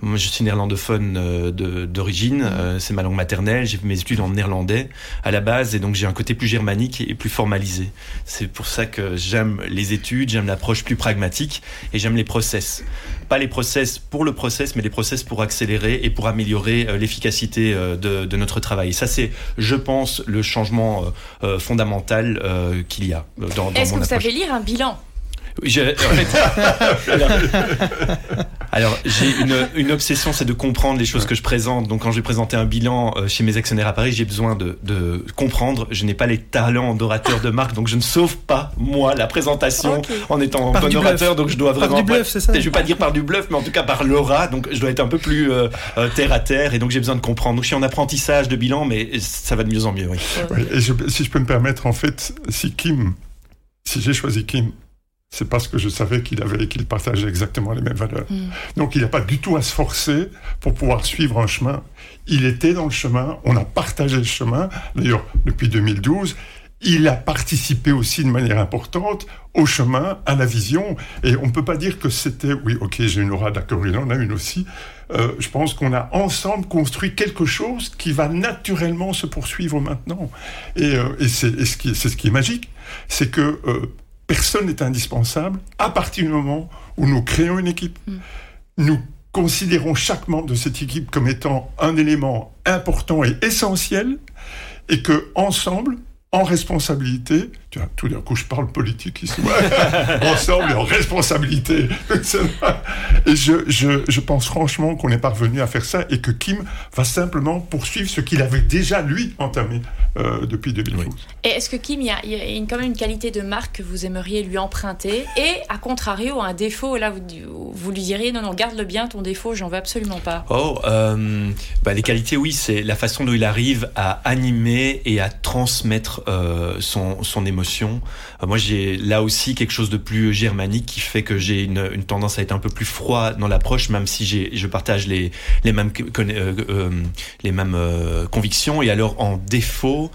[SPEAKER 3] Moi, je suis néerlandophone euh, d'origine, mmh. euh, c'est ma langue maternelle. J'ai fait mes études en néerlandais à la base, et donc j'ai un côté plus germanique et plus formalisé. C'est pour ça que j'aime les études, j'aime l'approche plus pragmatique et j'aime les process. Pas les process pour le process, mais les process pour accélérer et pour améliorer euh, l'efficacité de, de, notre travail. Et ça, c'est, je pense, le changement fondamental qu'il y a dans, dans
[SPEAKER 4] Est-ce
[SPEAKER 3] que
[SPEAKER 4] vous
[SPEAKER 3] savez
[SPEAKER 4] lire un bilan?
[SPEAKER 3] Je, en fait, alors, <laughs> alors j'ai une, une, obsession, c'est de comprendre les choses que je présente. Donc quand je vais présenter un bilan euh, chez mes actionnaires à Paris, j'ai besoin de, de, comprendre. Je n'ai pas les talents d'orateur de marque, donc je ne sauve pas moi la présentation okay. en étant
[SPEAKER 1] par
[SPEAKER 3] bon orateur. Donc je dois
[SPEAKER 1] par
[SPEAKER 3] vraiment.
[SPEAKER 1] Du bluff, c'est ça.
[SPEAKER 3] Je vais pas dire par du bluff, mais en tout cas par l'aura. Donc je dois être un peu plus euh, euh, terre à terre, et donc j'ai besoin de comprendre. Donc je suis en apprentissage de bilan, mais ça va de mieux en mieux. Oui.
[SPEAKER 2] Ouais, et je, si je peux me permettre, en fait, si Kim, si j'ai choisi Kim c'est parce que je savais qu'il avait qu'il partageait exactement les mêmes valeurs. Mm. Donc il n'a pas du tout à se forcer pour pouvoir suivre un chemin. Il était dans le chemin, on a partagé le chemin. D'ailleurs, depuis 2012, il a participé aussi de manière importante au chemin, à la vision. Et on ne peut pas dire que c'était, oui, ok, j'ai une aura, d'accord, il en a une aussi. Euh, je pense qu'on a ensemble construit quelque chose qui va naturellement se poursuivre maintenant. Et, euh, et c'est ce, qui, ce qui est magique, c'est que euh, personne n'est indispensable à partir du moment où nous créons une équipe. Mm. Nous considérons chaque membre de cette équipe comme étant un élément important et essentiel et que ensemble, en responsabilité, tu vois, tout d'un coup je parle politique ici, <laughs> ensemble et en responsabilité. <laughs> et je, je, je pense franchement qu'on est parvenu à faire ça et que Kim va simplement poursuivre ce qu'il avait déjà lui entamé euh, depuis 2012.
[SPEAKER 4] Et est-ce que Kim, il y a, il y a une, quand même une qualité de marque que vous aimeriez lui emprunter et à contrario un défaut, là vous, vous lui diriez non non garde-le bien ton défaut, j'en veux absolument pas.
[SPEAKER 3] Oh, euh, bah, les qualités oui, c'est la façon dont il arrive à animer et à transmettre euh, son, son émotion. Euh, moi, j'ai là aussi quelque chose de plus germanique qui fait que j'ai une, une, tendance à être un peu plus froid dans l'approche, même si j'ai, je partage les, les mêmes, euh, euh, les mêmes convictions. Et alors, en défaut,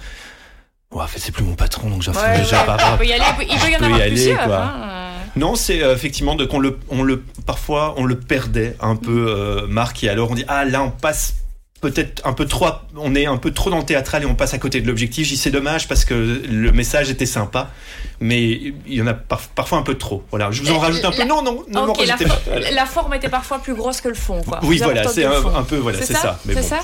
[SPEAKER 3] ouais, en fait, c'est plus mon patron, donc j'en
[SPEAKER 4] ouais,
[SPEAKER 3] déjà
[SPEAKER 4] ouais,
[SPEAKER 3] pas.
[SPEAKER 4] Il peut y aller, il peut y en avoir plusieurs.
[SPEAKER 3] Quoi.
[SPEAKER 4] Hein.
[SPEAKER 3] Non, c'est effectivement de qu'on le, on le, parfois on le perdait un peu, euh, Marc, et alors on dit ah là on passe peut-être un peu trop, on est un peu trop dans le théâtral et on passe à côté de l'objectif. J'y c'est dommage parce que le message était sympa, mais il y en a par, parfois un peu trop. Voilà, je vous en rajoute un
[SPEAKER 4] la,
[SPEAKER 3] peu. Non, non, non,
[SPEAKER 4] okay, la,
[SPEAKER 3] pas.
[SPEAKER 4] la, forme était parfois plus grosse que le fond, quoi.
[SPEAKER 3] Oui, voilà, c'est un, un, peu, voilà, c'est ça.
[SPEAKER 4] ça
[SPEAKER 3] mais bon.
[SPEAKER 4] ça.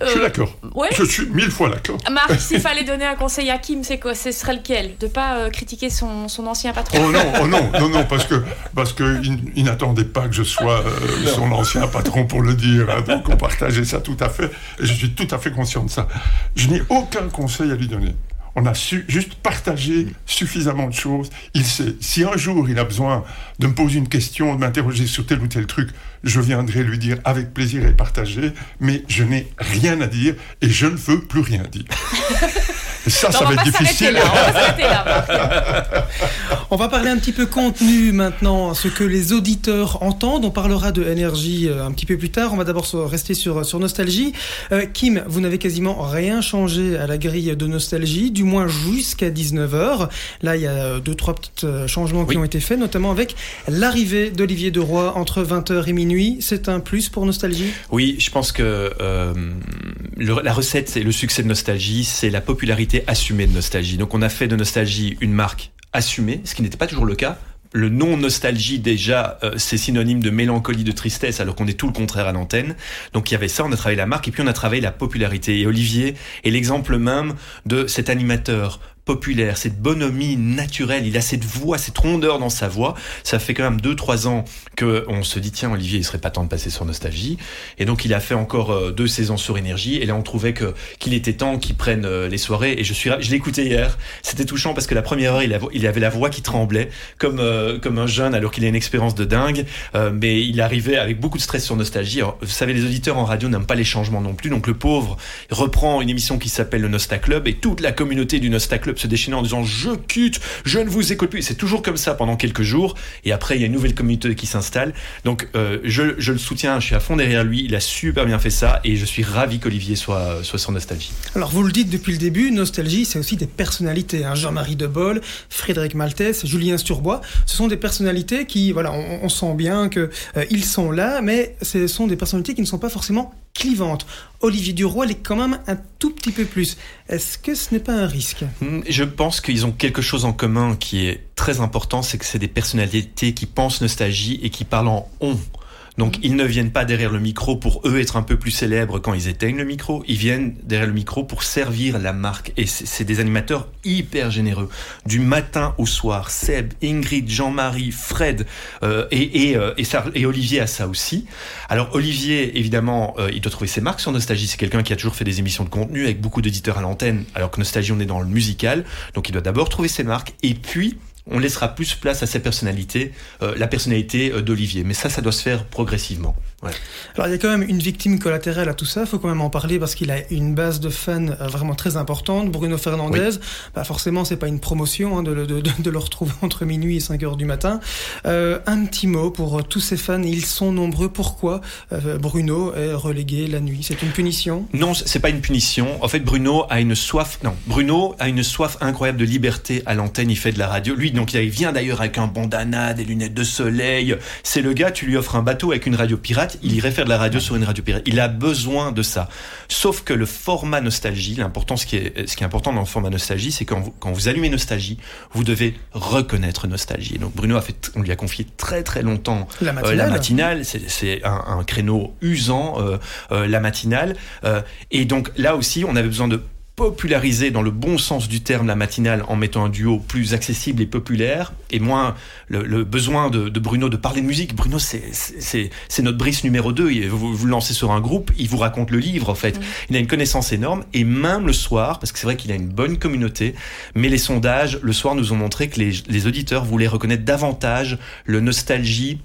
[SPEAKER 2] Je suis d'accord.
[SPEAKER 4] Ouais.
[SPEAKER 2] Je suis mille fois d'accord.
[SPEAKER 4] Marc, s'il <laughs> fallait donner un conseil à Kim, c'est quoi? Ce serait lequel? De pas euh, critiquer son, son, ancien patron
[SPEAKER 2] Oh non, oh non, <laughs> non, non, parce que parce que il, il n'attendait pas que je sois euh, son ancien patron pour le dire. Hein, donc on partageait ça tout à fait, et je suis tout à fait conscient de ça. Je n'ai aucun conseil à lui donner. On a su, juste partagé suffisamment de choses. Il sait, si un jour il a besoin de me poser une question, de m'interroger sur tel ou tel truc, je viendrai lui dire avec plaisir et partager, mais je n'ai rien à dire et je ne veux plus rien dire. <laughs> Ça,
[SPEAKER 4] non,
[SPEAKER 2] ça va être difficile.
[SPEAKER 4] Là, on, va là, <laughs>
[SPEAKER 1] on va parler un petit peu contenu maintenant, ce que les auditeurs entendent. On parlera de énergie un petit peu plus tard. On va d'abord rester sur, sur Nostalgie. Euh, Kim, vous n'avez quasiment rien changé à la grille de Nostalgie, du moins jusqu'à 19h. Là, il y a deux, trois petits changements oui. qui ont été faits, notamment avec l'arrivée d'Olivier Deroy entre 20h et minuit. C'est un plus pour Nostalgie?
[SPEAKER 3] Oui, je pense que euh, le, la recette et le succès de Nostalgie, c'est la popularité assumée de Nostalgie. Donc on a fait de Nostalgie une marque assumée, ce qui n'était pas toujours le cas, le nom nostalgie déjà euh, c'est synonyme de mélancolie de tristesse alors qu'on est tout le contraire à l'antenne. Donc il y avait ça on a travaillé la marque et puis on a travaillé la popularité. Et Olivier est l'exemple même de cet animateur populaire, cette bonhomie naturelle. Il a cette voix, cette rondeur dans sa voix. Ça fait quand même deux, trois ans que on se dit tiens Olivier, il serait pas temps de passer sur Nostalgie. Et donc il a fait encore euh, deux saisons sur Énergie. Et là on trouvait que qu'il était temps qu'il prenne euh, les soirées. Et je suis, je écouté hier. C'était touchant parce que la première heure il, avait la voix qui tremblait comme euh, comme un jeune alors qu'il a une expérience de dingue. mais il arrivait avec beaucoup de stress sur Nostalgie. vous savez les auditeurs en radio n'aiment pas les changements non plus. Donc le pauvre reprend une émission qui s'appelle le Nosta Club et toute la communauté du Nosta Se déchaîner en disant je quitte, je ne vous écoute plus. C'est toujours comme ça pendant quelques jours. Et après, il y a une nouvelle communauté qui s'installe. Donc, euh, je, le soutiens, je suis à fond derrière lui. Il a super bien fait ça et je suis ravi qu'Olivier soit, soit sur Nostalgie.
[SPEAKER 1] Alors, vous le dites depuis le début, Nostalgie, c'est aussi des personnalités. Hein. Jean-Marie Debol, Frédéric Maltès, Julien Sturbois. Ce sont des personnalités qui, voilà, on, sent bien qu'ils euh, sont là, mais ce sont des personnalités qui ne sont pas forcément clivante. Olivier Duroy est quand même un tout petit peu plus. Est-ce que ce n'est pas un risque?
[SPEAKER 3] Hmm, Je pense qu'ils ont quelque chose en commun qui est très important, c'est que c'est des personnalités qui pensent nostalgie et qui parlent en on. Donc ils ne viennent pas derrière le micro pour eux être un peu plus célèbres quand ils éteignent le micro, ils viennent derrière le micro pour servir la marque. Et c'est des animateurs hyper généreux. Du matin au soir, Seb, Ingrid, Jean-Marie, Fred euh, et, et, euh, et, et, Olivier a ça aussi. Alors Olivier, évidemment, euh, il doit trouver ses marques sur Nostalgie. C'est quelqu'un qui a toujours fait des émissions de contenu avec beaucoup d'éditeurs à l'antenne, alors que Nostalgie, on est dans le musical. Donc il doit d'abord trouver ses marques et puis on laissera plus place à sa personnalité, euh, la personnalité euh, d'Olivier. Mais ça, ça doit se faire progressivement.
[SPEAKER 1] Alors il y a quand même une victime collatérale à tout ça, il faut quand même en parler parce qu'il a une base de fans euh, vraiment très importante. Bruno Fernandez, bah forcément c'est pas une promotion hein, de, de, de, le retrouver <laughs> entre minuit et 5 heures du matin. Euh, un petit mot pour euh, tous ces fans, ils sont nombreux. Pourquoi euh, Bruno est relégué la nuit? C'est une punition?
[SPEAKER 3] Non, c'est pas une punition. En fait, Bruno a une soif. Non, Bruno a une soif incroyable de liberté à l'antenne. Il fait de la radio. Lui, donc il vient d'ailleurs avec un bandana, des lunettes de soleil. C'est le gars. Tu lui offres un bateau avec une radio pirate il irait faire de la radio sur une radio pirate. Il a besoin de ça. Sauf que le format nostalgie, l'important, ce qui est, ce qui est important dans le format nostalgie, c'est quand vous, quand vous allumez nostalgie, vous devez reconnaître nostalgie. donc Bruno a fait, on lui a confié très très longtemps
[SPEAKER 1] la euh,
[SPEAKER 3] matinale. c'est un, un, créneau usant, euh, euh, la matinale. et donc là aussi, on avait besoin de populariser dans le bon sens du terme la matinale en mettant un duo plus accessible et populaire et moins le, besoin de, Bruno de parler de musique. Bruno, c'est notre Brice numéro 2. Vous, vous lancez sur un groupe, il vous raconte le livre en fait. Mm. Il a une connaissance énorme et même le soir, parce que c'est vrai qu'il a une bonne communauté, mais les sondages le soir nous ont montré que les, les auditeurs voulaient reconnaître davantage le nostalgie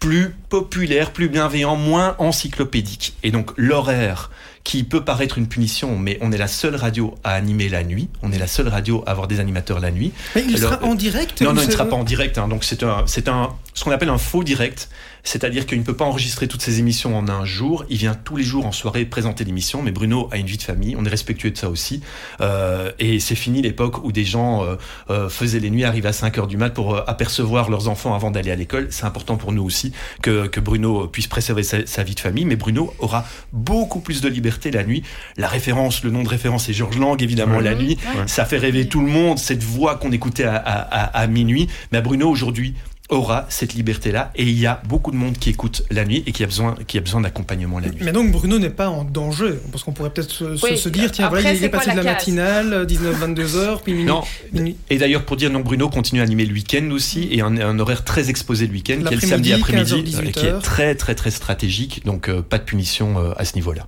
[SPEAKER 3] plus populaire, plus bienveillant, moins encyclopédique. Et donc l'horaire qui peut paraître une punition, mais on est la seule radio à animer la nuit. On est la seule radio à avoir des animateurs la nuit.
[SPEAKER 1] Mais il sera en direct
[SPEAKER 3] Non, non, il ne sera pas en direct. Hein. donc c'est un, c'est un, ce qu'on appelle un faux direct. C'est-à-dire qu'il ne peut pas enregistrer toutes ses émissions en un jour. Il vient tous les jours en soirée présenter l'émission. Mais Bruno a une vie de famille. On est respectueux de ça aussi. Euh, et c'est fini l'époque où des gens euh, euh, faisaient les nuits, arrivaient à 5 heures du mat pour apercevoir leurs enfants avant d'aller à l'école. C'est important pour nous aussi que, que Bruno puisse préserver sa, vie de famille. Mais Bruno aura beaucoup plus de liberté la nuit. La référence, le nom de référence est Georges Lang, évidemment, la nuit. Ça fait rêver tout le monde, cette voix qu'on écoutait à, à, à minuit. Mais Bruno, aujourd'hui, aura cette liberté-là et il y a beaucoup de monde qui écoute la nuit et qui a besoin, qui a besoin d'accompagnement la nuit.
[SPEAKER 1] Mais donc Bruno n'est pas en danger parce qu'on pourrait peut-être se, dire tiens voilà il est, passé de la matinale 19-22 heures puis minuit.
[SPEAKER 3] Non. Et d'ailleurs pour dire non Bruno continue à animer le week-end aussi et un, un horaire très exposé le week-end qui est le samedi après-midi euh, qui est très très très stratégique donc euh, pas de punition euh, à ce niveau-là.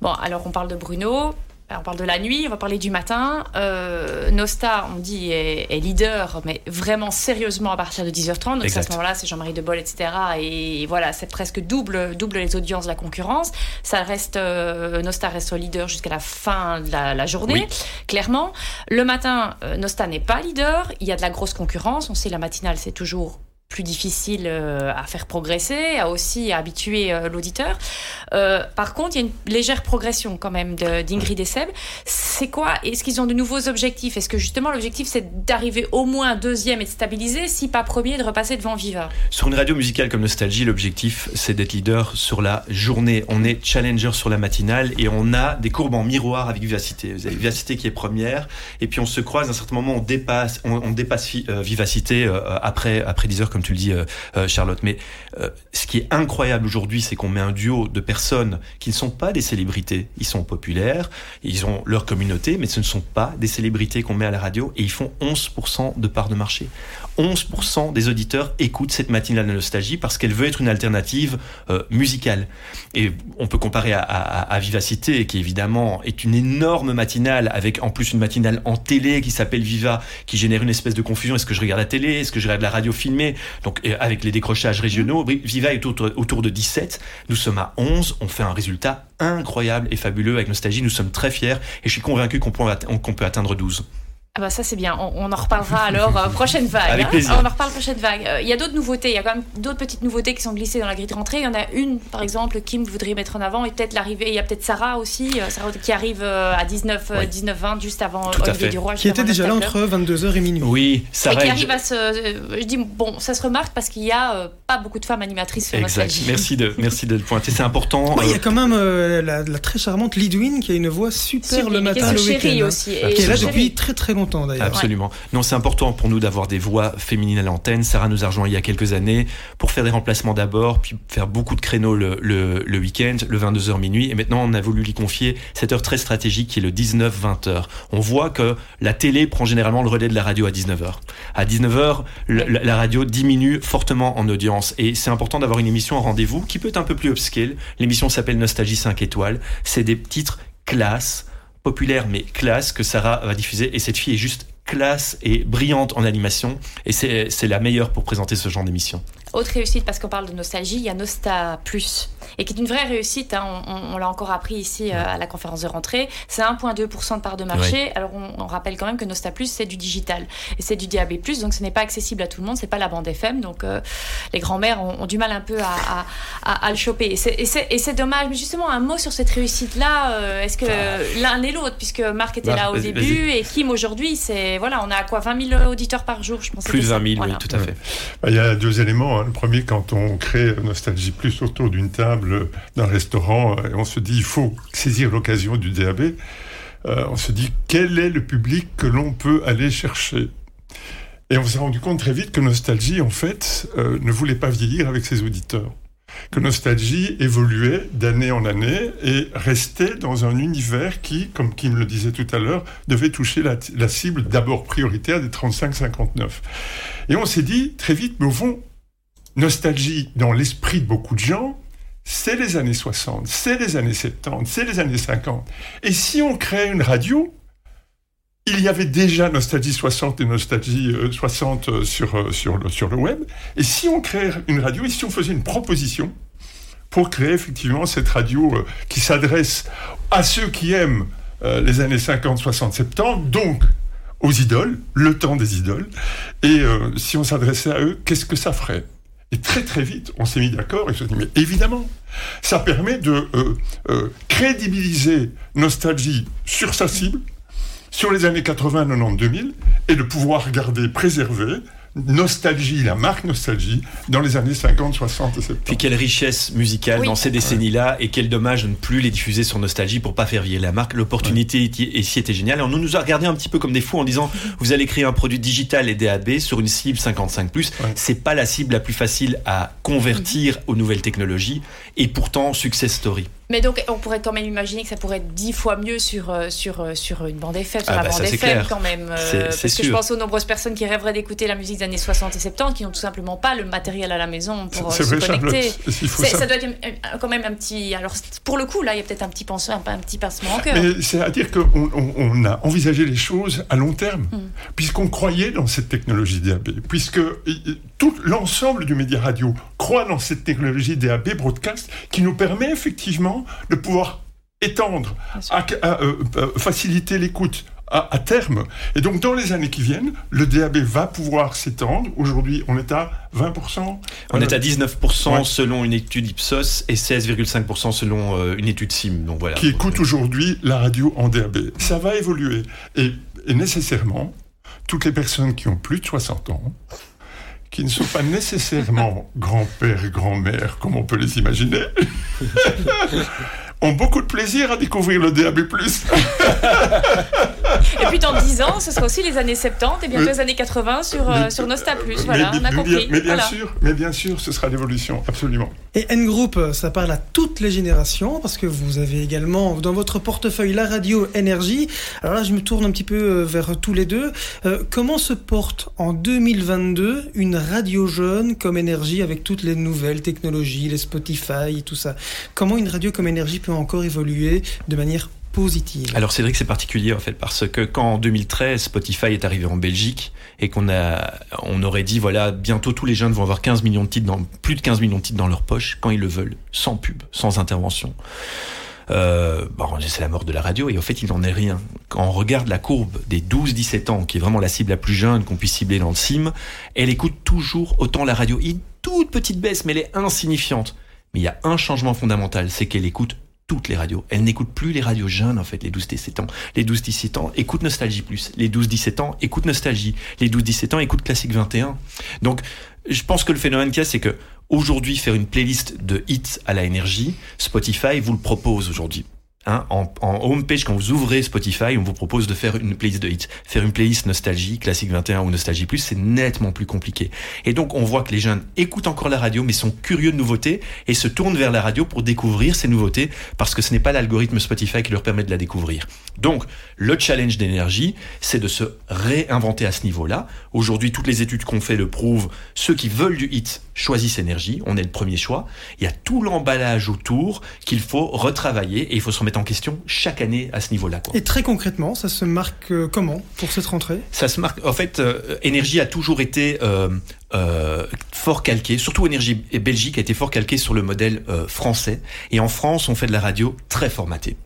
[SPEAKER 4] Bon alors on parle de Bruno on parle de la nuit, on va parler du matin. Euh, Nosta, on dit, est, leader, mais vraiment sérieusement à partir de 10h30. Donc à ce moment-là, c'est Jean-Marie Debol, etc. Et voilà, c'est presque double, double les audiences de la concurrence. Ça reste, euh, Nosta reste leader jusqu'à la fin de la, journée, clairement. Le matin, euh, Nosta n'est pas leader. Il y a de la grosse concurrence. On sait la matinale, c'est toujours plus difficile euh, à faire progresser, à aussi habituer euh, l'auditeur. Euh, par contre, il y a une légère progression quand même d'Ingrid et Seb. C'est quoi Est-ce qu'ils ont de nouveaux objectifs? Est-ce que justement l'objectif c'est d'arriver au moins deuxième et de stabiliser, si pas premier, de repasser devant Viva?
[SPEAKER 3] Sur une radio musicale comme Nostalgie, l'objectif c'est d'être leader sur la journée. On est challenger sur la matinale et on a des courbes en miroir avec Vivacité. Vous avez Vivacité qui est première et puis on se croise à un certain moment, on dépasse, on, dépasse Vivacité après après 10 heures comme tu le dis, euh, euh, Charlotte. Mais euh, ce qui est incroyable aujourd'hui, c'est qu'on met un duo de personnes qui ne sont pas des célébrités. Ils sont populaires, ils ont leur communauté, mais ce ne sont pas des célébrités qu'on met à la radio et ils font 11% de part de marché. 11% des auditeurs écoutent cette matinale de nostalgie parce qu'elle veut être une alternative musicale. Et on peut comparer à, à, Vivacité, qui évidemment est une énorme matinale avec en plus une matinale en télé qui s'appelle Viva, qui génère une espèce de confusion. Est-ce que je regarde la télé? Est-ce que je regarde la radio filmée? Donc avec les décrochages régionaux, Viva est autour, de 17. Nous sommes à 11. On fait un résultat incroyable et fabuleux avec Nostalgie. Nous sommes très fiers et je suis convaincu qu'on peut atteindre 12.
[SPEAKER 4] Ah bah ça c'est bien, on, en reparlera alors euh, prochaine vague.
[SPEAKER 3] Avec hein.
[SPEAKER 4] On en reparle prochaine vague. Euh, il y a d'autres nouveautés, il y a quand même d'autres petites nouveautés qui sont glissées dans la grille de rentrée. Il y en a une par exemple, Kim voudrait mettre en avant et peut-être l'arrivée. Il y a peut-être Sarah aussi, euh, Sarah qui arrive à 19 19 20 juste avant Olivier Duroy.
[SPEAKER 1] Qui était déjà là entre 22h et minuit.
[SPEAKER 3] Oui,
[SPEAKER 4] Sarah. Et qui arrive à se. Je dis bon, ça se remarque parce qu'il y a pas beaucoup de femmes animatrices sur
[SPEAKER 3] Exact. Merci de merci de le pointer, c'est important.
[SPEAKER 1] il y a quand même la, très charmante Lidwin qui a une voix super, le matin le week-end.
[SPEAKER 4] aussi.
[SPEAKER 1] Qui est là depuis très très longtemps d'ailleurs.
[SPEAKER 3] Absolument. Non, c'est important pour nous d'avoir des voix féminines à l'antenne. Sarah nous a rejoint il y a quelques années pour faire des remplacements d'abord, puis faire beaucoup de créneaux le, le, week-end, le 22h minuit. Et maintenant, on a voulu lui confier cette heure très stratégique qui est le 19-20h. On voit que la télé prend généralement le relais de la radio à 19h. À 19h, la, radio diminue fortement en audience. Et c'est important d'avoir une émission en rendez-vous qui peut être un peu plus upscale. L'émission s'appelle Nostalgie 5 étoiles. C'est des titres classe populaire mais classe que Sarah va diffuser et cette fille est juste classe et brillante en animation et c'est la meilleure pour présenter ce genre d'émission.
[SPEAKER 4] Autre réussite, parce qu'on parle de nostalgie, il y a Nosta Plus, et qui est une vraie réussite. Hein. on, l'a encore appris ici euh, à la conférence de rentrée. C'est 1,2% de part de marché. Alors on, rappelle quand même que Nosta Plus, c'est du digital et c'est du DAB+, donc ce n'est pas accessible à tout le monde. C'est pas la bande FM, donc euh, les grands-mères ont, du mal un peu à, à, le choper. Et c'est dommage. Mais justement, un mot sur cette réussite-là. Euh, est-ce que ah. l'un et l'autre, puisque Marc était bah, là au début et Kim aujourd'hui, c'est voilà, on a quoi 20 000 auditeurs par jour, je pense.
[SPEAKER 3] Plus 20 000, oui, tout à fait.
[SPEAKER 2] Bah, il y a deux éléments. Le premier, quand on crée Nostalgie Plus autour d'une table d'un restaurant, et on se dit il faut saisir l'occasion du DAB, euh, on se dit quel est le public que l'on peut aller chercher? Et on s'est rendu compte très vite que Nostalgie, en fait, euh, ne voulait pas vieillir avec ses auditeurs que Nostalgie évoluait d'année en année et restait dans un univers qui, comme Kim le disait tout à l'heure, devait toucher la, cible d'abord prioritaire des 35-59. Et on s'est dit très vite, mais au fond, Nostalgie, dans l'esprit de beaucoup de gens, c'est les années 60, c'est les années 70, c'est les années 50. Et si on crée une radio il y avait déjà Nostalgie 60 et Nostalgie 60 euh, euh, sur, euh, sur, le, sur le web. Et si on créait une radio, et si on faisait une proposition pour créer effectivement cette radio qui s'adresse à ceux qui aiment les années 50, 60, 70, donc aux idoles, le temps des idoles, et si on s'adressait à eux, qu'est-ce que ça ferait? Et très très vite, on s'est mis d'accord et je me dit, mais évidemment, ça permet de crédibiliser Nostalgie sur sa cible, sur les années 80, 90, 2000 et de pouvoir garder, préserver Nostalgie, la marque Nostalgie, dans les années 50, 60 et 70.
[SPEAKER 3] Puis quelle richesse musicale dans ces décennies-là, et quel dommage de ne plus les diffuser sur Nostalgie pour pas faire vieillir la marque. L'opportunité ici était géniale. Alors, on nous a regardé un petit peu comme des fous en disant, vous allez créer un produit digital et DAB sur une cible 55+. C'est pas la cible la plus facile à convertir aux nouvelles technologies, et pourtant, success story.
[SPEAKER 4] Mais donc, on pourrait quand même imaginer que ça pourrait être dix fois mieux sur, euh, sur, euh, sur une bande FM, sur
[SPEAKER 3] ah
[SPEAKER 4] la
[SPEAKER 3] bah
[SPEAKER 4] bande
[SPEAKER 3] FM
[SPEAKER 4] quand même.
[SPEAKER 3] Euh,
[SPEAKER 4] parce que je pense aux nombreuses personnes qui rêveraient d'écouter la musique des années 60 et 70, qui n'ont tout simplement pas le matériel à la maison pour se connecter. Ça. doit être quand même un petit. Alors, pour le coup, là, il y a peut-être un petit pincement, un, petit pincement en cœur.
[SPEAKER 2] C'est-à-dire qu'on on, a envisagé les choses à long terme, hmm. puisqu'on croyait dans cette technologie DAB, puisque tout l'ensemble du média radio croit dans cette technologie DAB broadcast qui nous permet effectivement de pouvoir étendre, à, euh, euh, faciliter l'écoute à, terme. Et donc, dans les années qui viennent, le DAB va pouvoir s'étendre. Aujourd'hui, on est à 20%.
[SPEAKER 3] On est à 19% selon une étude Ipsos et 16,5% selon euh, une étude SIM. Donc voilà.
[SPEAKER 2] Qui écoute aujourd'hui la radio en DAB. Ça va évoluer. Et, et nécessairement, toutes les personnes qui ont plus de 60 ans, qui ne sont pas nécessairement <laughs> grand-père et grand-mère comme on peut les imaginer, <laughs> ont beaucoup de plaisir à découvrir le DAB+. <laughs>
[SPEAKER 4] et puis dans 10 ans, ce sera aussi les années 70 et bientôt les années 80 sur, euh, sur Nosta+. Voilà, on a compris.
[SPEAKER 2] Mais bien, sûr, mais bien sûr, ce sera l'évolution, absolument.
[SPEAKER 1] Et N-Group, ça parle à toutes les générations parce que vous avez également dans votre portefeuille la radio énergie. Alors là, je me tourne un petit peu euh, vers tous les deux. Euh, comment se porte en 2022 une radio jeune comme énergie avec toutes les nouvelles technologies, les Spotify, tout ça? Comment une radio comme énergie peut encore évoluer de manière positive.
[SPEAKER 3] Alors Cédric, c'est particulier en fait parce que quand en 2013 Spotify est arrivé en Belgique et qu'on a, on aurait dit voilà bientôt tous les jeunes vont avoir 15 millions de titres plus de 15 millions de titres dans leur poche quand ils le veulent, sans pub, sans intervention. Euh, bon, c'est la mort de la radio et en fait il n'en est rien. Quand on regarde la courbe des 12-17 ans, qui est vraiment la cible la plus jeune qu'on puisse cibler dans le SIM, elle écoute toujours autant la radio. Une toute petite baisse, mais elle est insignifiante. Mais il y a un changement fondamental, c'est qu'elle écoute toutes les radios. Elle n'écoute plus les radios jeunes, en fait, les 12-17 ans. Les 12-17 ans écoutent Nostalgie Plus. Les 12-17 ans écoutent Nostalgie. Les 12-17 ans écoutent Classique 21. Donc, je pense que le phénomène qu'il y a, c'est que aujourd'hui, faire une playlist de hits à la énergie, Spotify vous le propose aujourd'hui. Hein, en, en homepage, quand vous ouvrez Spotify, on vous propose de faire une playlist de hits. Faire une playlist nostalgie, classique 21 ou nostalgie plus, c'est nettement plus compliqué. Et donc, on voit que les jeunes écoutent encore la radio, mais sont curieux de nouveautés et se tournent vers la radio pour découvrir ces nouveautés parce que ce n'est pas l'algorithme Spotify qui leur permet de la découvrir. Donc, le challenge d'énergie, c'est de se réinventer à ce niveau-là. Aujourd'hui, toutes les études qu'on fait le prouvent. Ceux qui veulent du hit choisissent énergie. On est le premier choix. Il y a tout l'emballage autour qu'il faut retravailler et il faut se remettre en question chaque année à ce niveau-là.
[SPEAKER 1] Et très concrètement, ça se marque euh, comment pour cette rentrée?
[SPEAKER 3] Ça se marque. En fait, euh, énergie a toujours été euh, euh, fort calqué, surtout Énergie et Belgique a été fort calqué sur le modèle euh, français. Et en France, on fait de la radio très formatée.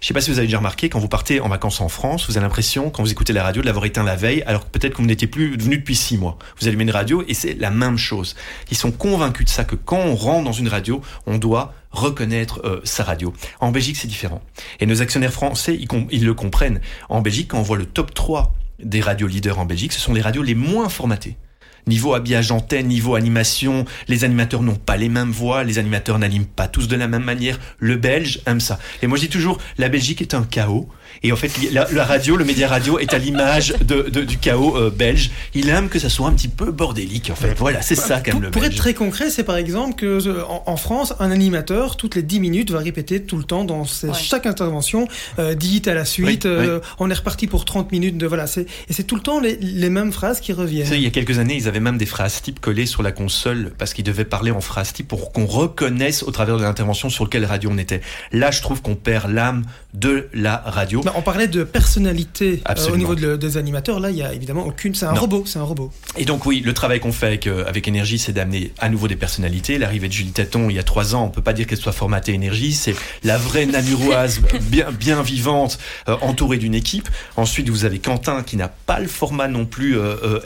[SPEAKER 3] Je sais pas si vous avez déjà remarqué, quand vous partez en vacances en France, vous avez l'impression, quand vous écoutez la radio, de l'avoir éteint la veille, alors que peut-être que vous n'étiez plus venu depuis six mois. Vous allumez une radio et c'est la même chose. Ils sont convaincus de ça, que quand on rentre dans une radio, on doit reconnaître euh, sa radio. En Belgique, c'est différent. Et nos actionnaires français, ils, le comprennent. En Belgique, quand on voit le top 3 des radios leaders en Belgique, ce sont les radios les moins formatées. Niveau habillage antenne, niveau animation, les animateurs n'ont pas les mêmes voix, les animateurs n'animent pas tous de la même manière. Le belge aime ça. Et moi je dis toujours, la Belgique est un chaos. Et en fait, la, radio, le média radio est à l'image de, du chaos euh, belge. Il aime que ça soit un petit peu bordélique, en fait. Voilà, c'est ça quand même
[SPEAKER 1] le Pour être très concret, c'est par exemple que euh, en, France, un animateur, toutes les 10 minutes, va répéter tout le temps dans chaque intervention, euh, dit à la suite, euh, on est reparti pour 30 minutes de voilà. Et c'est tout le temps les, les, mêmes phrases qui reviennent.
[SPEAKER 3] il y a quelques années, ils avaient même des phrases types collées sur la console parce qu'ils devaient parler en phrases types pour qu'on reconnaisse au travers de l'intervention sur quelle radio on était. Là, je trouve qu'on perd l'âme de la radio.
[SPEAKER 1] Bah, on parlait de personnalité euh, au niveau des animateurs. Là, il y a évidemment aucune. C'est un robot. C'est un robot.
[SPEAKER 3] Et donc oui, le travail qu'on fait avec euh, avec énergie, c'est d'amener à nouveau des personnalités. L'arrivée de Julie Taton il y a trois ans, on peut pas dire qu'elle soit formatée énergie. C'est la vraie namuroise <laughs> bien bien vivante, euh, entourée d'une équipe. Ensuite, vous avez Quentin qui n'a pas le format non plus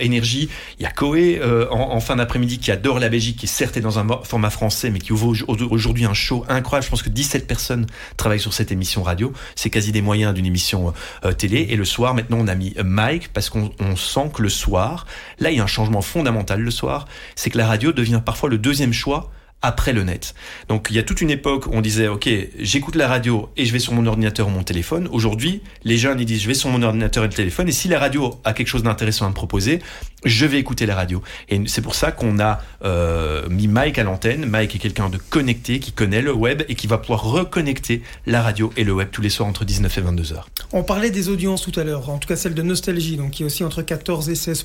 [SPEAKER 3] énergie. Il y a Coé en, en, fin d'après-midi qui adore la Belgique, qui certes est dans un format français, mais qui ouvre aujourd'hui un show incroyable. Je pense que 17 personnes travaillent sur cette émission radio c'est quasi des moyens d'une émission euh, télé. Et le soir, maintenant, on a mis Mike parce qu'on sent que le soir, là, il y a un changement fondamental le soir, c'est que la radio devient parfois le deuxième choix après le net. Donc il y a toute une époque où on disait ok j'écoute la radio et je vais sur mon ordinateur ou mon téléphone. Aujourd'hui les jeunes ils disent je vais sur mon ordinateur et le téléphone et si la radio a quelque chose d'intéressant à me proposer je vais écouter la radio. Et c'est pour ça qu'on a euh, mis Mike à l'antenne. Mike est quelqu'un de connecté, qui connaît le web et qui va pouvoir reconnecter la radio et le web tous les soirs entre 19 et 22 heures.
[SPEAKER 1] On parlait des audiences tout à l'heure, en tout cas celle de Nostalgie, donc qui est aussi entre 14 et 16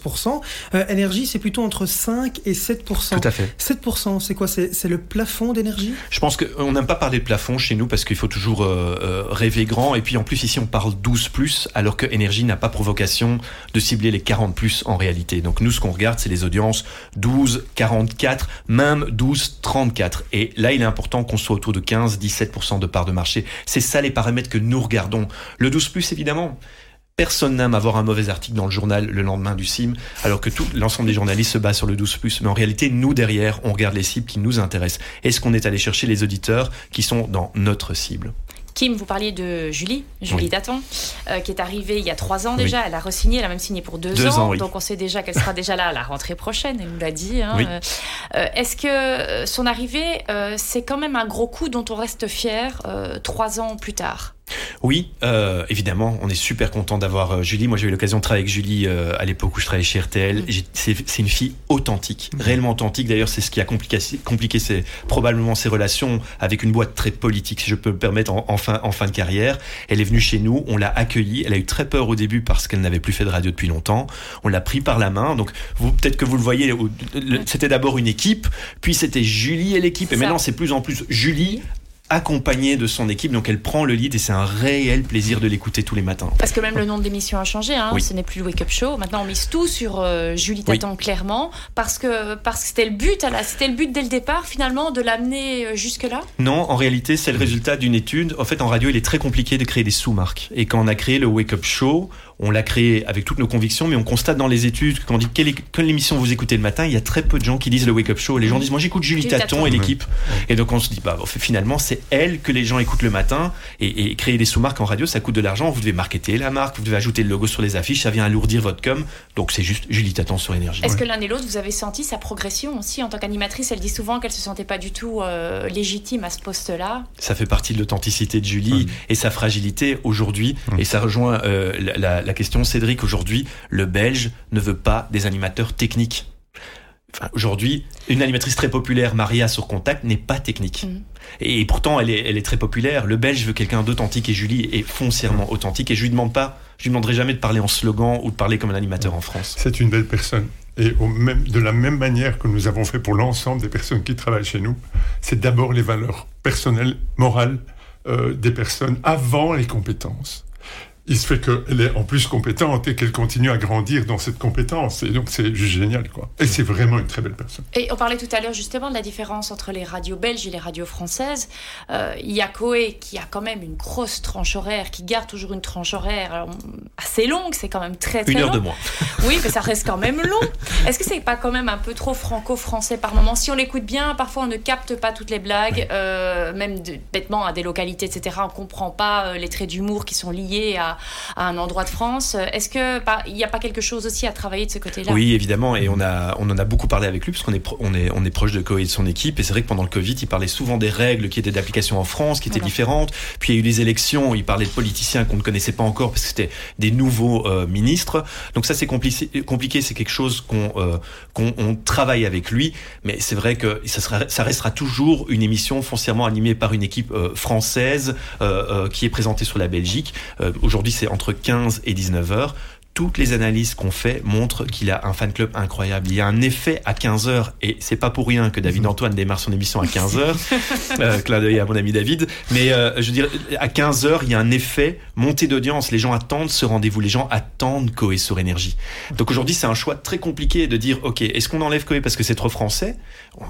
[SPEAKER 1] euh, Énergie, c'est plutôt entre 5 et 7 Tout
[SPEAKER 3] à fait.
[SPEAKER 1] 7 c'est quoi? C'est le plafond d'énergie?
[SPEAKER 3] Je pense qu'on n'aime pas parler de plafond chez nous parce qu'il faut toujours euh, euh, rêver grand. Et puis en plus, ici, on parle 12 plus, alors que Énergie n'a pas provocation de cibler les 40 plus en réalité. Donc nous, ce qu'on regarde, c'est les audiences 12, 44, même 12, 34. Et là, il est important qu'on soit autour de 15, 17% de part de marché. C'est ça les paramètres que nous regardons. Le 12 plus, évidemment, Personne n'aime avoir un mauvais article dans le journal le lendemain du CIM, alors que tout l'ensemble des journalistes se basent sur le 12+. Mais en réalité, nous, derrière, on regarde les cibles qui nous intéressent. Est-ce qu'on est allé chercher les auditeurs qui sont dans notre cible?
[SPEAKER 4] Kim, vous parliez de Julie, Julie Daton, euh, qui est arrivée il y a trois ans déjà. Elle a re-signé, elle a même signé pour deux, ans. Donc on sait déjà qu'elle sera déjà là à la rentrée prochaine, elle nous l'a dit. Hein. Euh, Est-ce que son arrivée, euh, c'est quand même un gros coup dont on reste fier euh, trois ans plus tard?
[SPEAKER 3] Oui, euh, évidemment, on est super content d'avoir euh, Julie. Moi, j'ai eu l'occasion de travailler avec Julie euh, à l'époque où je travaillais chez RTL. Mm. C'est une fille authentique, mm. réellement authentique. D'ailleurs, c'est ce qui a compliqué, compliqué c'est probablement ses relations avec une boîte très politique, si je peux me permettre, en, fin, en fin de carrière. Elle est venue chez nous, on l'a accueillie. Elle a eu très peur au début parce qu'elle n'avait plus fait de radio depuis longtemps. On l'a pris par la main. Donc, vous peut-être que vous le voyez, c'était d'abord une équipe, puis c'était Julie et l'équipe, et maintenant c'est plus en plus Julie accompagnée de son équipe, donc elle prend le lead et c'est un réel plaisir de l'écouter tous les matins.
[SPEAKER 4] Parce que même le nom de l'émission a changé, hein. ce n'est plus le Wake Up Show. Maintenant, on mise tout sur euh, Julie Tatan clairement, parce que parce que c'était le but, c'était le but dès le départ finalement de l'amener euh, jusque là.
[SPEAKER 3] Non, en réalité, c'est le résultat d'une étude. En fait, en radio, il est très compliqué de créer des sous-marques. Et quand on a créé le Wake Up Show, on l'a créé avec toutes nos convictions, mais on constate dans les études, quand on dit quelle, quelle, émission vous écoutez le matin, il y a très peu de gens qui disent le Wake Up Show. Les gens disent, moi j'écoute Julie Taton et l'équipe. Et donc on se dit, bah, finalement, c'est elle que les gens écoutent le matin. Et, créer des sous-marques en radio, ça coûte de l'argent. Vous devez marketer la marque, vous devez ajouter le logo sur les affiches, ça vient alourdir votre com. Donc c'est juste Julie Taton sur énergie.
[SPEAKER 4] Est-ce que l'un et l'autre, vous avez senti sa progression aussi en tant qu'animatrice? Elle dit souvent qu'elle se sentait pas du tout euh, légitime à ce poste-là.
[SPEAKER 3] Ça fait partie de l'authenticité de Julie et sa fragilité aujourd'hui. Et ça rejoint euh, la, la question Cédric aujourd'hui, le Belge ne veut pas des animateurs techniques. Enfin, aujourd'hui, une animatrice très populaire, Maria sur Contact, n'est pas technique. Mm. Et pourtant, elle est, elle est très populaire. Le Belge veut quelqu'un d'authentique et Julie est foncièrement authentique. Et je lui demande pas, je lui demanderai jamais de parler en slogan ou de parler comme un animateur en France.
[SPEAKER 2] C'est une belle personne. Et au même, de la même manière que nous avons fait pour l'ensemble des personnes qui travaillent chez nous, c'est d'abord les valeurs personnelles, morales euh, des personnes avant les compétences il se fait qu'elle est en plus compétente et qu'elle continue à grandir dans cette compétence. Et donc, c'est juste génial, quoi. Et c'est vraiment une très belle personne.
[SPEAKER 4] Et on parlait tout à l'heure justement de la différence entre les radios belges et les radios françaises. Euh, il y a Coé qui a quand même une grosse tranche horaire, qui garde toujours une tranche horaire assez longue. C'est quand même très, très
[SPEAKER 3] Une
[SPEAKER 4] heure
[SPEAKER 3] de moins. <laughs>
[SPEAKER 4] Oui, mais ça reste quand même long. Est-ce que c'est pas quand même un peu trop franco-français par moment? Si on l'écoute bien, parfois on ne capte pas toutes les blagues, euh, même bêtement à des localités, etc. On comprend pas euh, les traits d'humour qui sont liés à à, un endroit de France. Est-ce que il n'y a pas quelque chose aussi à travailler de ce côté-là?
[SPEAKER 3] Oui, évidemment, et on a on en a beaucoup parlé avec lui parce qu'on est on est on est proche de Coé et de son équipe, et c'est vrai que pendant le Covid, il parlait souvent des règles qui étaient d'application en France, qui étaient différentes. Puis il y a eu les élections, il parlait de politiciens qu'on ne connaissait pas encore parce que c'était des nouveaux euh, ministres. Donc ça c'est compliqué, compliqué, c'est quelque chose qu'on euh, qu'on on travaille avec lui, mais c'est vrai que ça sera ça restera toujours une émission foncièrement animée par une équipe euh, française qui est présentée sur la Belgique. Aujourd'hui c'est entre 15 et 19 heures toutes les analyses qu'on fait montrent qu'il a un fan club incroyable. Il y a un effet à 15 heures et c'est pas pour rien que David mhm. Antoine démarre son émission à <laughs> 15 heures. euh, clin d'œil à mon ami David. Mais euh, je veux dire, à 15 heures, il y a un effet montée d'audience. Les gens attendent ce rendez-vous. Les gens attendent Coé sur énergie. Donc aujourd'hui, c'est un choix très compliqué de dire, ok, est-ce qu'on enlève Coé parce que c'est trop français?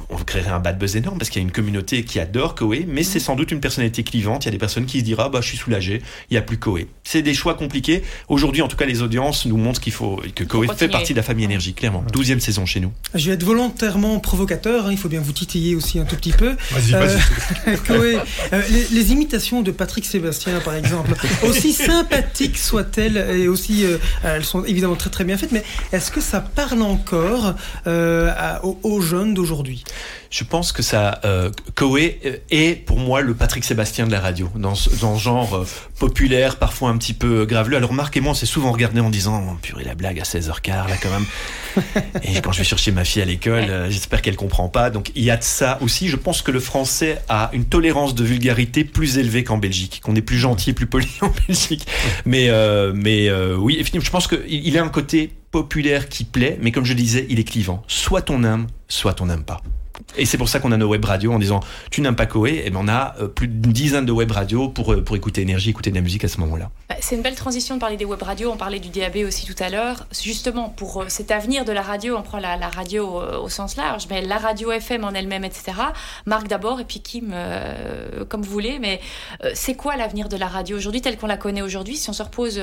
[SPEAKER 3] On, créerait un bad buzz énorme parce qu'il y a une communauté qui adore Coé, mais c'est sans doute une personnalité clivante. Il y a des personnes qui se diront, ah, bah je suis soulagé, il y a plus Coé. C'est des choix compliqués. Aujourd'hui, en tout cas, les audiences nous montre qu'il faut que Coé fait partie de la famille énergie, clairement. Douzième saison chez nous.
[SPEAKER 1] Je vais être volontairement provocateur, hein, il faut bien vous titiller aussi un tout petit peu.
[SPEAKER 2] Vas-y, vas-y.
[SPEAKER 1] Euh, <laughs> euh, les, imitations de Patrick Sébastien, par exemple, <laughs> aussi sympathiques soient-elles, et aussi, euh, elles sont évidemment très très bien faites, mais est-ce que ça parle encore aux, jeunes d'aujourd'hui?
[SPEAKER 3] Je pense que ça, euh, Coé est pour moi le Patrick Sébastien de la radio, dans ce, dans genre populaire, parfois un petit peu graveleux. Alors Marc et moi, on s'est souvent regardé en disant, oh, purée la blague à 16h15 là quand même. <laughs> et quand je vais chercher ma fille à l'école, euh, j'espère qu'elle comprend pas. Donc il y a de ça aussi. Je pense que le français a une tolérance de vulgarité plus élevée qu'en Belgique, qu'on est plus gentil plus poli en Belgique. Mais euh, mais euh, oui, je pense qu'il il a un côté populaire qui plaît, mais comme je disais, il est clivant. Soit on aime, soit on n'aime pas. Et c'est pour ça qu'on a nos web radios en disant tu n'aimes pas Koé, et eh ben on a euh, plus d'une dizaine de web radios pour, euh, pour écouter énergie, écouter de la musique à ce moment-là.
[SPEAKER 4] Bah, c'est une belle transition de parler des web radios, on parlait du DAB aussi tout à l'heure. Justement, pour cet avenir de la radio, on prend la, radio au sens large, mais la radio FM en elle-même, etc. Marc d'abord et puis Kim, comme vous voulez, mais c'est quoi l'avenir de la radio aujourd'hui, telle qu'on la connaît aujourd'hui? Si on se repose,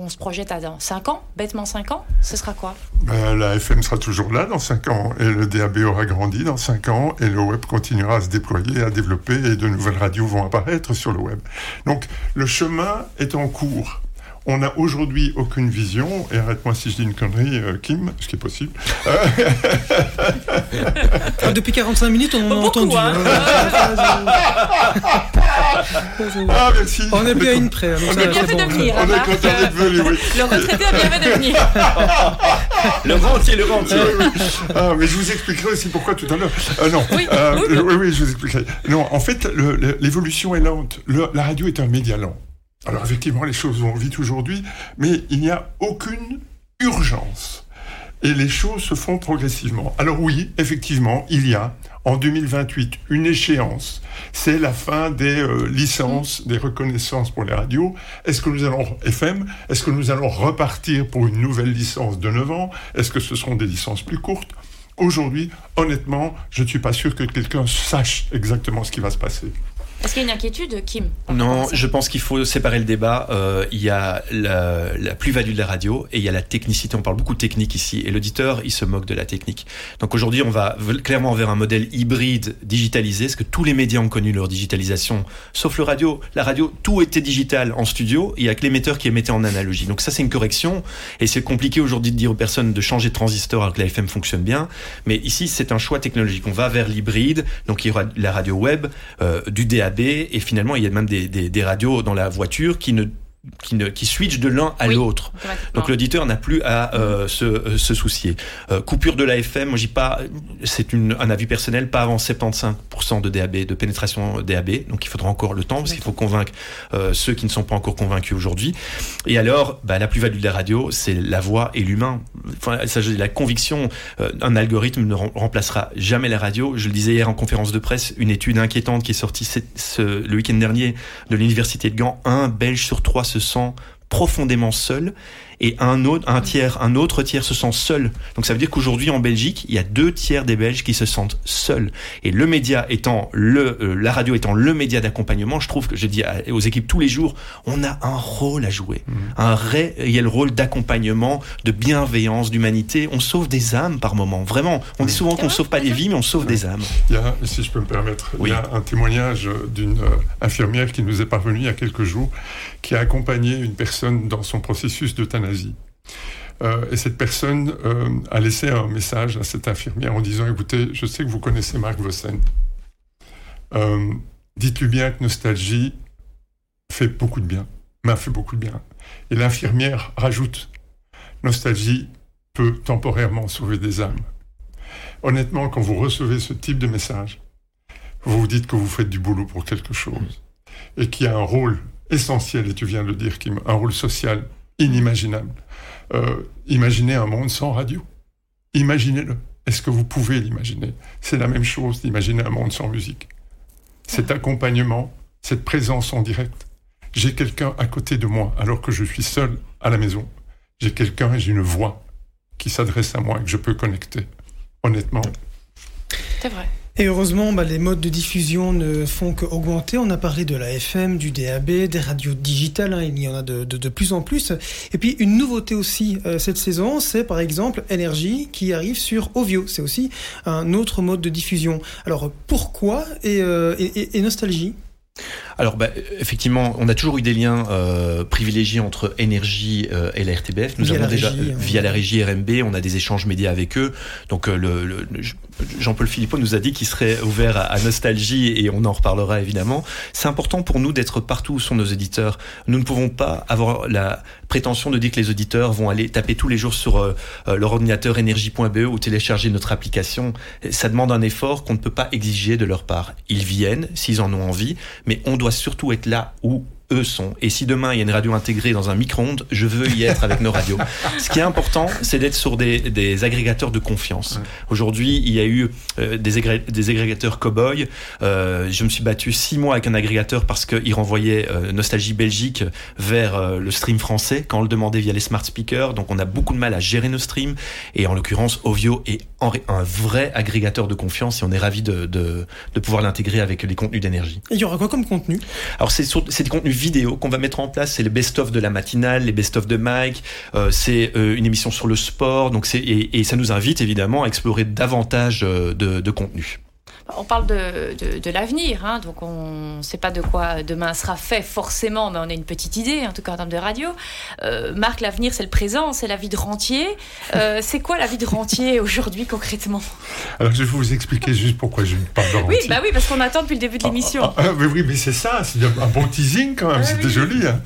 [SPEAKER 4] on se projette à dans 5 ans, bêtement 5 ans, ce sera quoi?
[SPEAKER 2] Ben, La FM sera toujours là dans 5 ans, et le DAB aura grandi dans 5 ans, et le web continuera à se déployer, à développer, et de nouvelles radios vont apparaître sur le web. Donc le chemin est en cours. On n'a aujourd'hui aucune vision, et arrête-moi si je dis une connerie, euh, Kim, ce qui est possible. <laughs>
[SPEAKER 1] Ah, depuis 45 minutes, on en a entendu. Hein. <laughs>
[SPEAKER 2] ah, merci.
[SPEAKER 1] On est bien une près.
[SPEAKER 4] On a bien fait de venir.
[SPEAKER 2] On est content d'être venu, oui. <laughs>
[SPEAKER 4] Le retraité a bien fait de venir.
[SPEAKER 3] le rentier, le rentier.
[SPEAKER 2] Ah, mais je vous expliquerai aussi pourquoi tout à l'heure. Euh, non. Oui, euh, oui, oui, oui, je vous expliquerai. Non, en fait, l'évolution est lente. la radio est un média lent. Alors effectivement, les choses vont vite aujourd'hui, mais il n'y a aucune urgence. Et les choses se font progressivement. Alors oui, effectivement, il y a en 2028 une échéance. C'est la fin des euh, licences, des reconnaissances pour les radios. Est-ce que nous allons, FM, est-ce que nous allons repartir pour une nouvelle licence de 9 ans? Est-ce que ce seront des licences plus courtes? Aujourd'hui, honnêtement, je ne suis pas sûr que quelqu'un sache exactement ce qui va se passer.
[SPEAKER 4] Est-ce qu'il y a une inquiétude, Kim
[SPEAKER 3] Non, je pense qu'il faut séparer le débat. Euh, il y a la, la plus-value de la radio et il y a la technicité. On parle beaucoup de technique ici et l'auditeur, il se moque de la technique. Donc aujourd'hui, on va clairement vers un modèle hybride digitalisé, parce que tous les médias ont connu leur digitalisation, sauf le radio. La radio, tout était digital en studio. Il y a que l'émetteur qui émettait en analogie. Donc ça, c'est une correction et c'est compliqué aujourd'hui de dire aux personnes de changer de transistor alors que la FM fonctionne bien. Mais ici, c'est un choix technologique. On va vers l'hybride. Donc il y aura la radio web, euh, du DAB et finalement il y a même des, radios dans la voiture qui ne qui, ne, qui switch de l'un à l'autre. Donc l'auditeur n'a plus à euh, se, euh, se, soucier. Euh, coupure de l'AFM, moi j'y pas, c'est un avis personnel, pas avant 75% de DAB, de pénétration DAB. Donc il faudra encore le temps parce qu'il faut convaincre ceux qui ne sont pas encore convaincus aujourd'hui. Et alors, bah, la plus-value de la radio, c'est la voix et l'humain. Enfin, ça, la conviction, un algorithme ne remplacera jamais la radio. Je le disais hier en conférence de presse, une étude inquiétante qui est sortie ce, le week-end dernier de l'université de Gand, un Belge sur trois se sent profondément seul et un autre, un tiers, un autre tiers se sent seul. Donc ça veut dire qu'aujourd'hui en Belgique, il y a deux tiers des Belges qui se sentent seuls. Et le média étant le, euh, la radio étant le média d'accompagnement, je trouve que je dis aux équipes tous les jours, on a un rôle à jouer, mmh. un réel rôle d'accompagnement, de bienveillance, d'humanité. On sauve des âmes par moment, vraiment. On dit mmh. souvent qu'on sauve pas des vies, mais on sauve des âmes.
[SPEAKER 2] Il y a, si je peux me permettre, il y a un témoignage d'une euh, infirmière qui nous est parvenue il y a quelques jours, qui a accompagné une personne dans son processus d'euthanasie euh, et cette personne euh, a laissé un message à cette infirmière en disant, écoutez, je sais que vous connaissez Marc Vossen. Euh, dites-lui bien que Nostalgie fait beaucoup de bien, m'a fait beaucoup de bien. Et l'infirmière rajoute, Nostalgie peut temporairement sauver des âmes. Honnêtement, quand vous recevez ce type de message, vous vous dites que vous faites du boulot pour quelque chose et qu'il y a un rôle essentiel, et tu viens de le dire, Kim, un rôle social inimaginable. Euh, imaginez un monde sans radio. Imaginez-le. Est-ce que vous pouvez l'imaginer? C'est la même chose d'imaginer un monde sans musique. Cet accompagnement, cette présence en direct. J'ai quelqu'un à côté de moi alors que je suis seul à la maison. J'ai quelqu'un et j'ai une voix qui s'adresse à moi et que je peux connecter. Honnêtement.
[SPEAKER 4] C'est vrai.
[SPEAKER 1] Et heureusement, bah, les modes de diffusion ne font qu'augmenter. On a parlé de la FM, du DAB, des radios digitales, hein, il y en a de, de, plus en plus. Et puis une nouveauté aussi euh, cette saison, c'est par exemple Énergie qui arrive sur Ovio. C'est aussi un autre mode de diffusion. Alors pourquoi et, euh, Nostalgie?
[SPEAKER 3] Alors, bah, effectivement, on a toujours eu des liens euh, privilégiés entre Énergie euh, et la RTBF. Nous avons déjà, euh, via la régie RMB, on a des échanges médias avec eux. Donc, euh, le, le Jean-Paul Philippot nous a dit qu'il serait ouvert à, à, Nostalgie et on en reparlera évidemment. C'est important pour nous d'être partout où sont nos éditeurs. Nous ne pouvons pas avoir la prétention de dire que les auditeurs vont aller taper tous les jours sur euh, leur ordinateur énergie.be ou télécharger notre application. Ça demande un effort qu'on ne peut pas exiger de leur part. Ils viennent s'ils en ont envie, mais on doit surtout être là où eux sont. Et si demain il y a une radio intégrée dans un micro-ondes, je veux y être avec nos radios. Ce qui est important, c'est d'être sur des, des, agrégateurs de confiance. Aujourd'hui, il y a eu euh, des, des, agrégateurs cow-boy. Euh, je me suis battu six mois avec un agrégateur parce qu'il renvoyait euh, Nostalgie Belgique vers le stream français quand on le demandait via les smart speakers. Donc on a beaucoup de mal à gérer nos streams. Et en l'occurrence, Ovio est un vrai agrégateur de confiance et on est ravi de, de, de pouvoir l'intégrer avec les contenus d'énergie.
[SPEAKER 1] Et il y aura quoi comme contenu?
[SPEAKER 3] Alors c'est des contenus vidéo qu'on va mettre en place. C'est le best-of de la matinale, les best-of de Mike. Euh, c'est euh, une émission sur le sport. Donc c'est et, et, ça nous invite évidemment à explorer davantage euh, de, de contenu.
[SPEAKER 4] On parle de, de, de l'avenir, hein, donc on ne sait pas de quoi demain sera fait forcément, mais on a une petite idée, en tout cas en termes de radio. Euh, Marc, l'avenir, c'est le présent, c'est la vie de rentier. Euh, <laughs> c'est quoi la vie de rentier aujourd'hui concrètement?
[SPEAKER 2] Alors je vais vous expliquer juste pourquoi je parle de rentier.
[SPEAKER 4] Oui, bah oui, parce qu'on attend depuis le début de l'émission.
[SPEAKER 2] Ah, ah, ah, mais oui, mais c'est ça, c'est un bon teasing quand même, c'était joli. Hein.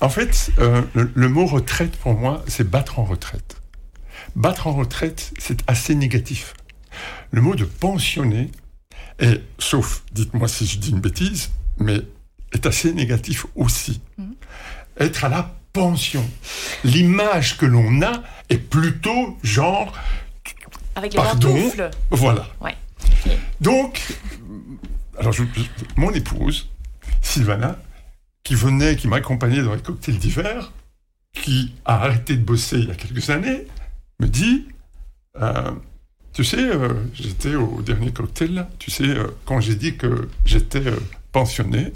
[SPEAKER 2] En fait, euh, le, le mot retraite pour moi, c'est battre en retraite. Battre en retraite, c'est assez négatif. Le mot de pensionner, et, sauf, dites-moi si je dis une bêtise, mais est assez négatif aussi. Mmh. Être à la pension. L'image que l'on a est plutôt genre.
[SPEAKER 4] Avec les
[SPEAKER 2] pardon,
[SPEAKER 4] pantoufles.
[SPEAKER 2] Voilà.
[SPEAKER 4] Ouais.
[SPEAKER 2] Donc, alors je, je, mon épouse, Sylvana, qui venait, qui m'accompagnait dans les cocktails d'hiver, qui a arrêté de bosser il y a quelques années, me dit euh, tu sais, euh, j'étais au dernier cocktail, tu sais, euh, quand j'ai dit que j'étais euh, pensionné,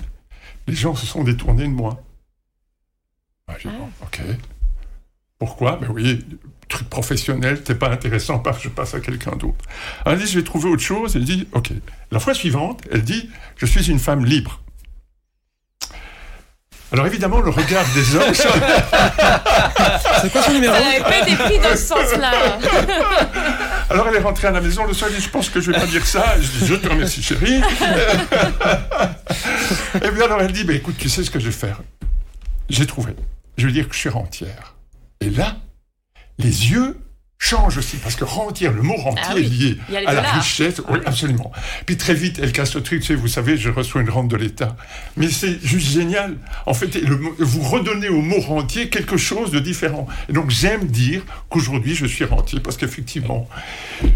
[SPEAKER 2] les gens se sont détournés de moi. Ah, j'ai dit, bon, ok. Pourquoi? Ben oui, truc professionnel, c'est pas intéressant, paf, je passe à quelqu'un d'autre. Elle dit, je vais trouver autre chose. Elle dit, ok. La fois suivante, elle dit, je suis une femme libre. Alors évidemment, le regard des <laughs> hommes.
[SPEAKER 1] C'est quoi son numéro?
[SPEAKER 4] Ça n'avait pas été pris dans ce sens-là. <laughs>
[SPEAKER 2] Alors elle est rentrée à la maison, le soir, elle dit, je pense que je vais pas dire ça. Je dis, je te remercie, chérie. Et bien alors elle dit, bah, écoute, tu sais ce que je vais faire? J'ai trouvé. Je vais dire que je suis rentière. Et là, les yeux change aussi, parce que rentière, le mot rentier
[SPEAKER 4] Ah oui,
[SPEAKER 2] est lié à la richesse. Oui, absolument. Puis très vite, elle casse le truc, tu sais, vous savez, je reçois une rente de l'État. Mais c'est juste génial. En fait, le vous redonnez au mot rentier quelque chose de différent. Et donc, j'aime dire qu'aujourd'hui, je suis rentier, parce qu'effectivement,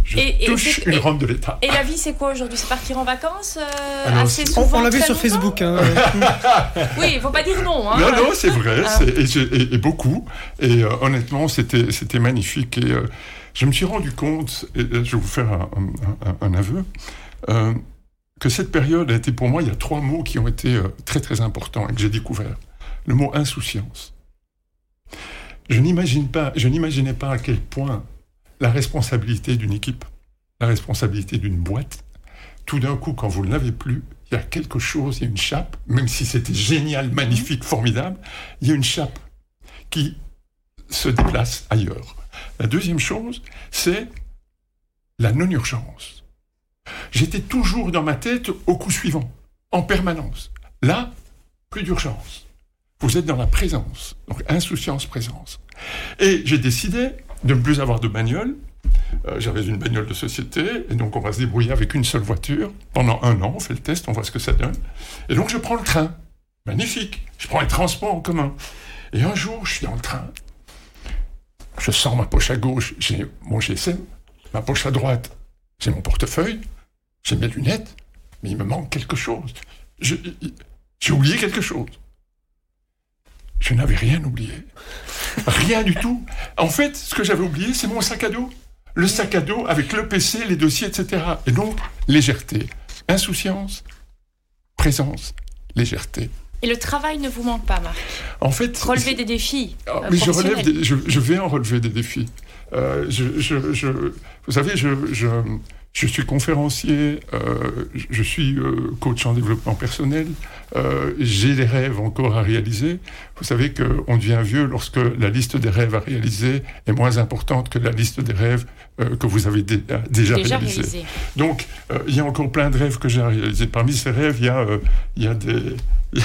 [SPEAKER 2] je
[SPEAKER 4] Et- et
[SPEAKER 2] touche une
[SPEAKER 4] et-
[SPEAKER 2] rente de l'État.
[SPEAKER 4] Et la vie, c'est quoi aujourd'hui? C'est partir en vacances euh,
[SPEAKER 2] Alors,
[SPEAKER 4] assez
[SPEAKER 2] c'est-
[SPEAKER 1] On,
[SPEAKER 4] souvent
[SPEAKER 1] on l'a vu sur
[SPEAKER 4] longtemps?
[SPEAKER 1] Facebook. hein. <laughs>
[SPEAKER 4] Oui, il faut pas dire non. Hein.
[SPEAKER 2] Non, non, c'est vrai,
[SPEAKER 4] Ah.
[SPEAKER 2] et, j'ai- et- et beaucoup. Et euh, honnêtement, c'était c'était magnifique. Et euh, je me suis rendu compte, et je vais vous faire un, un- un- un aveu, euh, que cette période a été pour moi, il y a trois mots qui ont été euh, très très importants et que j'ai découvert. Le mot insouciance. Je n'imagine pas, je n'imaginais pas à quel point la responsabilité d'une équipe, la responsabilité d'une boîte, tout d'un coup, quand vous ne l'avez plus, il y a quelque chose, il y a une chape, même si c'était génial, magnifique, formidable, il y a une chape qui se déplace ailleurs. La deuxième chose, c'est la non-urgence. J'étais toujours dans ma tête au coup suivant, en permanence. Là, plus d'urgence. Vous êtes dans la présence, donc insouciance, présence. Et j'ai décidé de ne plus avoir de bagnole. Euh, J'avais une bagnole de société, et donc on va se débrouiller avec une seule voiture. Pendant un an, on fait le test, on voit ce que ça donne. Et donc je prends le train. Magnifique. Je prends les transports en commun. Et un jour, je suis dans le train. Je sors ma poche à gauche, j'ai mon GSM. Ma poche à droite, j'ai mon portefeuille. J'ai mes lunettes. Mais il me manque quelque chose. J'ai oublié quelque chose. Je n'avais rien oublié. Rien du tout. En fait, ce que j'avais oublié, c'est mon sac à dos. Le sac à dos avec le PC, les dossiers, etc. Et donc, légèreté. Insouciance, présence, légèreté.
[SPEAKER 4] Et le travail ne vous manque pas, Marc.
[SPEAKER 2] En fait,
[SPEAKER 4] Relever des défis.
[SPEAKER 2] ah, mais je, relève des- je, je vais en relever des défis. Euh, je, je- je- vous savez, je, je, je suis conférencier, euh, je, je suis euh, coach en développement personnel, euh, j'ai des rêves encore à réaliser. Vous savez qu'on devient vieux lorsque la liste des rêves à réaliser est moins importante que la liste des rêves euh, que vous avez dé- déjà,
[SPEAKER 4] Déjà
[SPEAKER 2] réalisés.
[SPEAKER 4] réalisé.
[SPEAKER 2] Donc, euh, il y a encore plein de rêves que j'ai à réaliser. Parmi ces rêves, il y a, euh, il y a des... <laughs>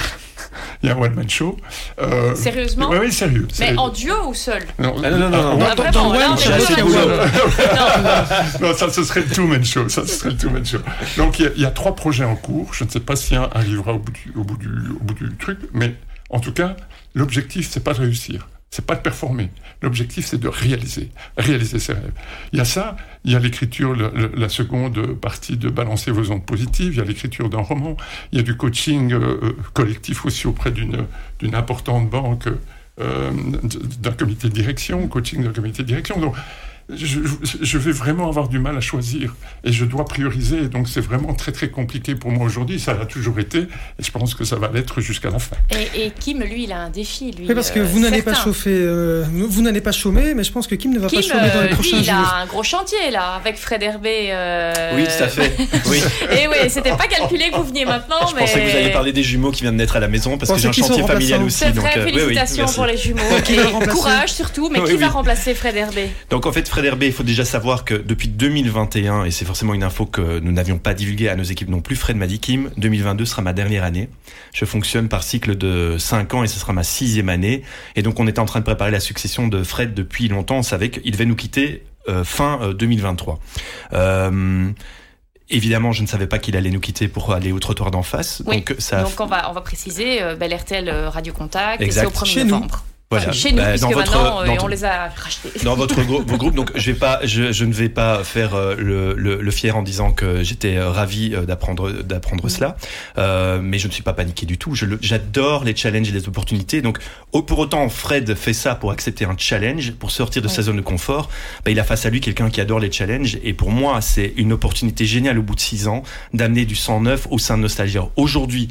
[SPEAKER 2] Il y a un one-man show. Euh,
[SPEAKER 4] Sérieusement
[SPEAKER 2] Oui, oui, sérieux.
[SPEAKER 4] Mais
[SPEAKER 2] sérieux.
[SPEAKER 4] en duo ou seul?
[SPEAKER 2] Non,
[SPEAKER 3] Ah, non, non, non, non.
[SPEAKER 2] ouais,
[SPEAKER 1] dans-
[SPEAKER 4] vraiment,
[SPEAKER 1] dans le
[SPEAKER 4] là,
[SPEAKER 1] web,
[SPEAKER 4] on
[SPEAKER 1] j'ai
[SPEAKER 4] est
[SPEAKER 1] assez
[SPEAKER 4] vraiment-
[SPEAKER 1] de
[SPEAKER 4] Non,
[SPEAKER 2] non, ça, ce serait le two-man show. Ça, ce serait le two-man show. Donc, il y, y a trois projets en cours. Je ne sais pas si un arrivera au bout du, au bout du, au bout du truc, mais En tout cas, l'objectif, c'est pas de réussir. C'est pas de performer. L'objectif, c'est de réaliser, réaliser ses rêves. Il y a ça, il y a l'écriture, la seconde partie de balancer vos ondes positives, il y a l'écriture d'un roman, il y a du coaching euh, euh, collectif aussi auprès d'une importante banque, euh, d'un comité de direction, coaching d'un comité de direction. Donc, je, je, vais vraiment avoir du mal à choisir et je dois prioriser. Donc c'est vraiment très très compliqué pour moi aujourd'hui. Ça a toujours été et je pense que ça va l'être jusqu'à la fin.
[SPEAKER 4] Et, Kim, lui, il a un défi. Lui,
[SPEAKER 1] oui, parce que vous n'allez pas chauffer, euh, vous n'allez pas chômer, mais je pense que Kim ne va pas chômer dans les euh, prochains
[SPEAKER 4] lui,
[SPEAKER 1] il
[SPEAKER 4] a un gros chantier là avec Fred Herbé.
[SPEAKER 3] Euh, oui, tout à fait. <laughs> Oui.
[SPEAKER 4] et oui, c'était pas calculé que vous veniez maintenant.
[SPEAKER 3] Je
[SPEAKER 4] mais...
[SPEAKER 3] pensais que vous alliez parler des jumeaux qui viennent de naître à la maison parce que j'ai un chantier familial aussi.
[SPEAKER 4] C'est vrai, félicitations pour les jumeaux. et courage surtout, mais qui va remplacer Fred Herbé
[SPEAKER 3] Donc en fait, Fred Herbé, il faut déjà savoir que depuis 2021, et c'est forcément une info que nous n'avions pas divulguée à nos équipes non plus, Fred m'a dit Kim, 2022 sera ma dernière année. Je fonctionne par cycle de 5 ans et ce sera ma sixième année. Et donc on était en train de préparer la succession de Fred depuis longtemps. On savait qu'il devait nous quitter euh, fin 2023. Euh, euh, évidemment, je ne savais pas qu'il allait nous quitter pour aller au trottoir d'en face.
[SPEAKER 4] donc, ça... donc on va on va préciser, euh, Bel RTL Radio Contact, c'est au 1er novembre.
[SPEAKER 3] Voilà.
[SPEAKER 4] Chez nous, bah, puisque dans maintenant, euh, on les a rachetés.
[SPEAKER 3] Dans votre groupe, donc je vais pas, je, je ne vais pas faire euh, le, le, le, fier en disant que j'étais euh, ravi d'apprendre d'apprendre cela, euh, mais je ne suis pas paniqué du tout. J'adore les challenges et les opportunités. Donc, pour autant, Fred fait ça pour accepter un challenge, pour sortir de sa zone de confort. Bah, il a face à lui quelqu'un qui adore les challenges, et pour moi, c'est une opportunité géniale au bout de six ans d'amener du sang neuf au sein de Nostalgia. Aujourd'hui,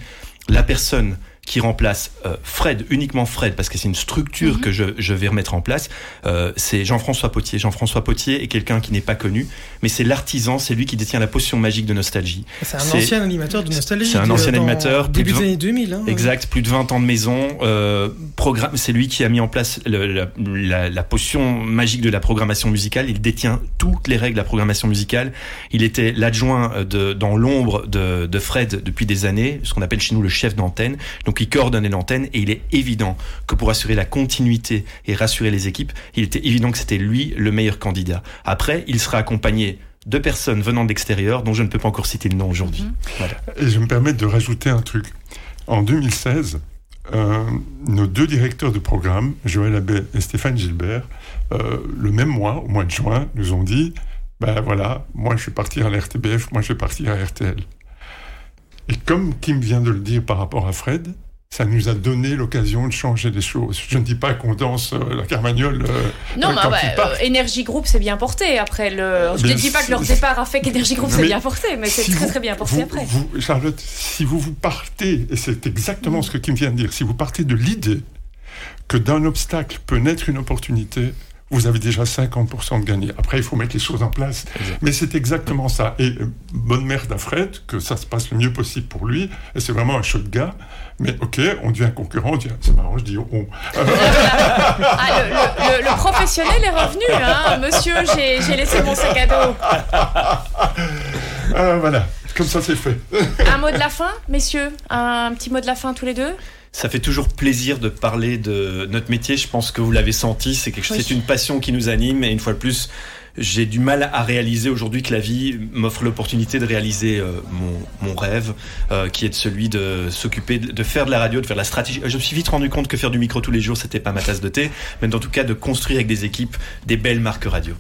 [SPEAKER 3] la personne qui remplace euh, Fred, uniquement Fred, parce que c'est une structure mhm. que je, je, vais remettre en place, euh, c'est Jean-François Potier. Jean-François Potier est quelqu'un qui n'est pas connu, mais c'est l'artisan, c'est lui qui détient la potion magique de nostalgie.
[SPEAKER 1] C'est un ancien animateur de nostalgie.
[SPEAKER 3] C'est un ancien animateur.
[SPEAKER 1] Début des années 2000. Hein,
[SPEAKER 3] exact, plus de 20 ans de maison. Euh, programme, c'est lui qui a mis en place le, la, la, potion magique de la programmation musicale. Il détient toutes les règles de la programmation musicale. Il était l'adjoint de, dans l'ombre de, de Fred depuis des années, ce qu'on appelle chez nous le chef d'antenne. Donc il coordonnait l'antenne et il est évident que pour assurer la continuité et rassurer les équipes, il était évident que c'était lui le meilleur candidat. Après, il sera accompagné de personnes venant de l'extérieur dont je ne peux pas encore citer le nom aujourd'hui.
[SPEAKER 2] Mhm. Et je me permets de rajouter un truc. En 2016, euh, nos deux directeurs de programme, Joël Abbé et Stéphane Gilbert, euh, le même mois, au mois de juin, nous ont dit ben voilà, moi je suis parti à l'RTBF, moi je vais partir à RTL. Et comme Kim vient de le dire par rapport à Fred, ça nous a donné l'occasion de changer les choses. Je ne dis pas qu'on danse euh, la carmagnole. Euh,
[SPEAKER 4] non, mais ouais, Energy Group s'est bien porté après le. Je ne dis pas que leur départ a fait qu'Energy Group s'est bien porté, mais c'est très très bien porté après.
[SPEAKER 2] Vous, Charlotte, si vous vous partez, et c'est exactement mm. ce que Kim vient de dire, si vous partez de l'idée que d'un obstacle peut naître une opportunité, vous avez déjà 50% de gagné. Après, il faut mettre les choses en place. Mais c'est exactement ça. Et euh, bonne mère d'Afred, que ça se passe le mieux possible pour lui. Et c'est vraiment un chouette gars. Mais ok, on devient concurrent. C'est marrant, je dis on. <laughs>
[SPEAKER 4] ah, le, professionnel est revenu, hein. Monsieur, j'ai laissé mon sac à dos.
[SPEAKER 2] Ah, voilà, comme ça c'est fait.
[SPEAKER 4] un mot de la fin, messieurs? Un petit mot de la fin tous les deux?
[SPEAKER 3] Ça fait toujours plaisir de parler de notre métier. Je pense que vous l'avez senti. C'est quelque chose, c'est une passion qui nous anime. Et une fois de plus, j'ai du mal à réaliser aujourd'hui que la vie m'offre l'opportunité de réaliser euh, mon, mon, rêve, euh, qui est de celui de s'occuper, de, faire de la radio, de faire de la stratégie. Je me suis vite rendu compte que faire du micro tous les jours, c'était pas ma tasse de thé, mais en tout cas de construire avec des équipes des belles marques radio.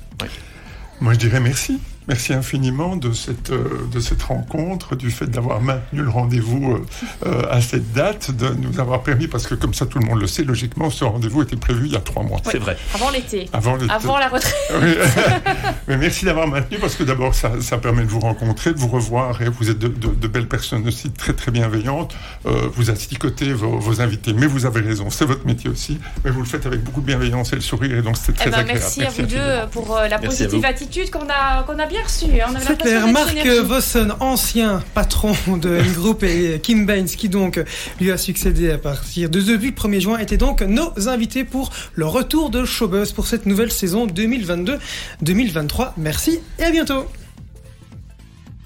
[SPEAKER 2] Moi, je dirais merci. Merci infiniment de cette, euh, de cette rencontre, du fait d'avoir maintenu le rendez-vous euh, euh, à cette date, de nous avoir permis, parce que comme ça tout le monde le sait, logiquement, ce rendez-vous était prévu il y a trois mois.
[SPEAKER 3] C'est vrai.
[SPEAKER 4] Avant l'été.
[SPEAKER 2] Avant,
[SPEAKER 4] Avant la retraite. <laughs> <laughs>
[SPEAKER 2] Mais merci d'avoir maintenu, parce que d'abord, ça, ça, permet de vous rencontrer, de vous revoir, et vous êtes de, de, belles personnes aussi, très très bienveillantes. vous asticoter vos, vos invités, mais vous avez raison, c'est votre métier aussi, mais vous le faites avec beaucoup de bienveillance et le sourire, et donc c'était très
[SPEAKER 4] eh ben,
[SPEAKER 2] agréable.
[SPEAKER 4] Merci, à vous deux pour la positive attitude qu'on a, qu'on a bien reçu. Hein,
[SPEAKER 1] C'est clair. Marc Vossen, ancien patron de <laughs> groupe et Kim Baines, qui donc lui a succédé à partir de le 1er juin, étaient donc nos invités pour le retour de Showbuzz pour cette nouvelle saison 2022-2023. Merci et à bientôt.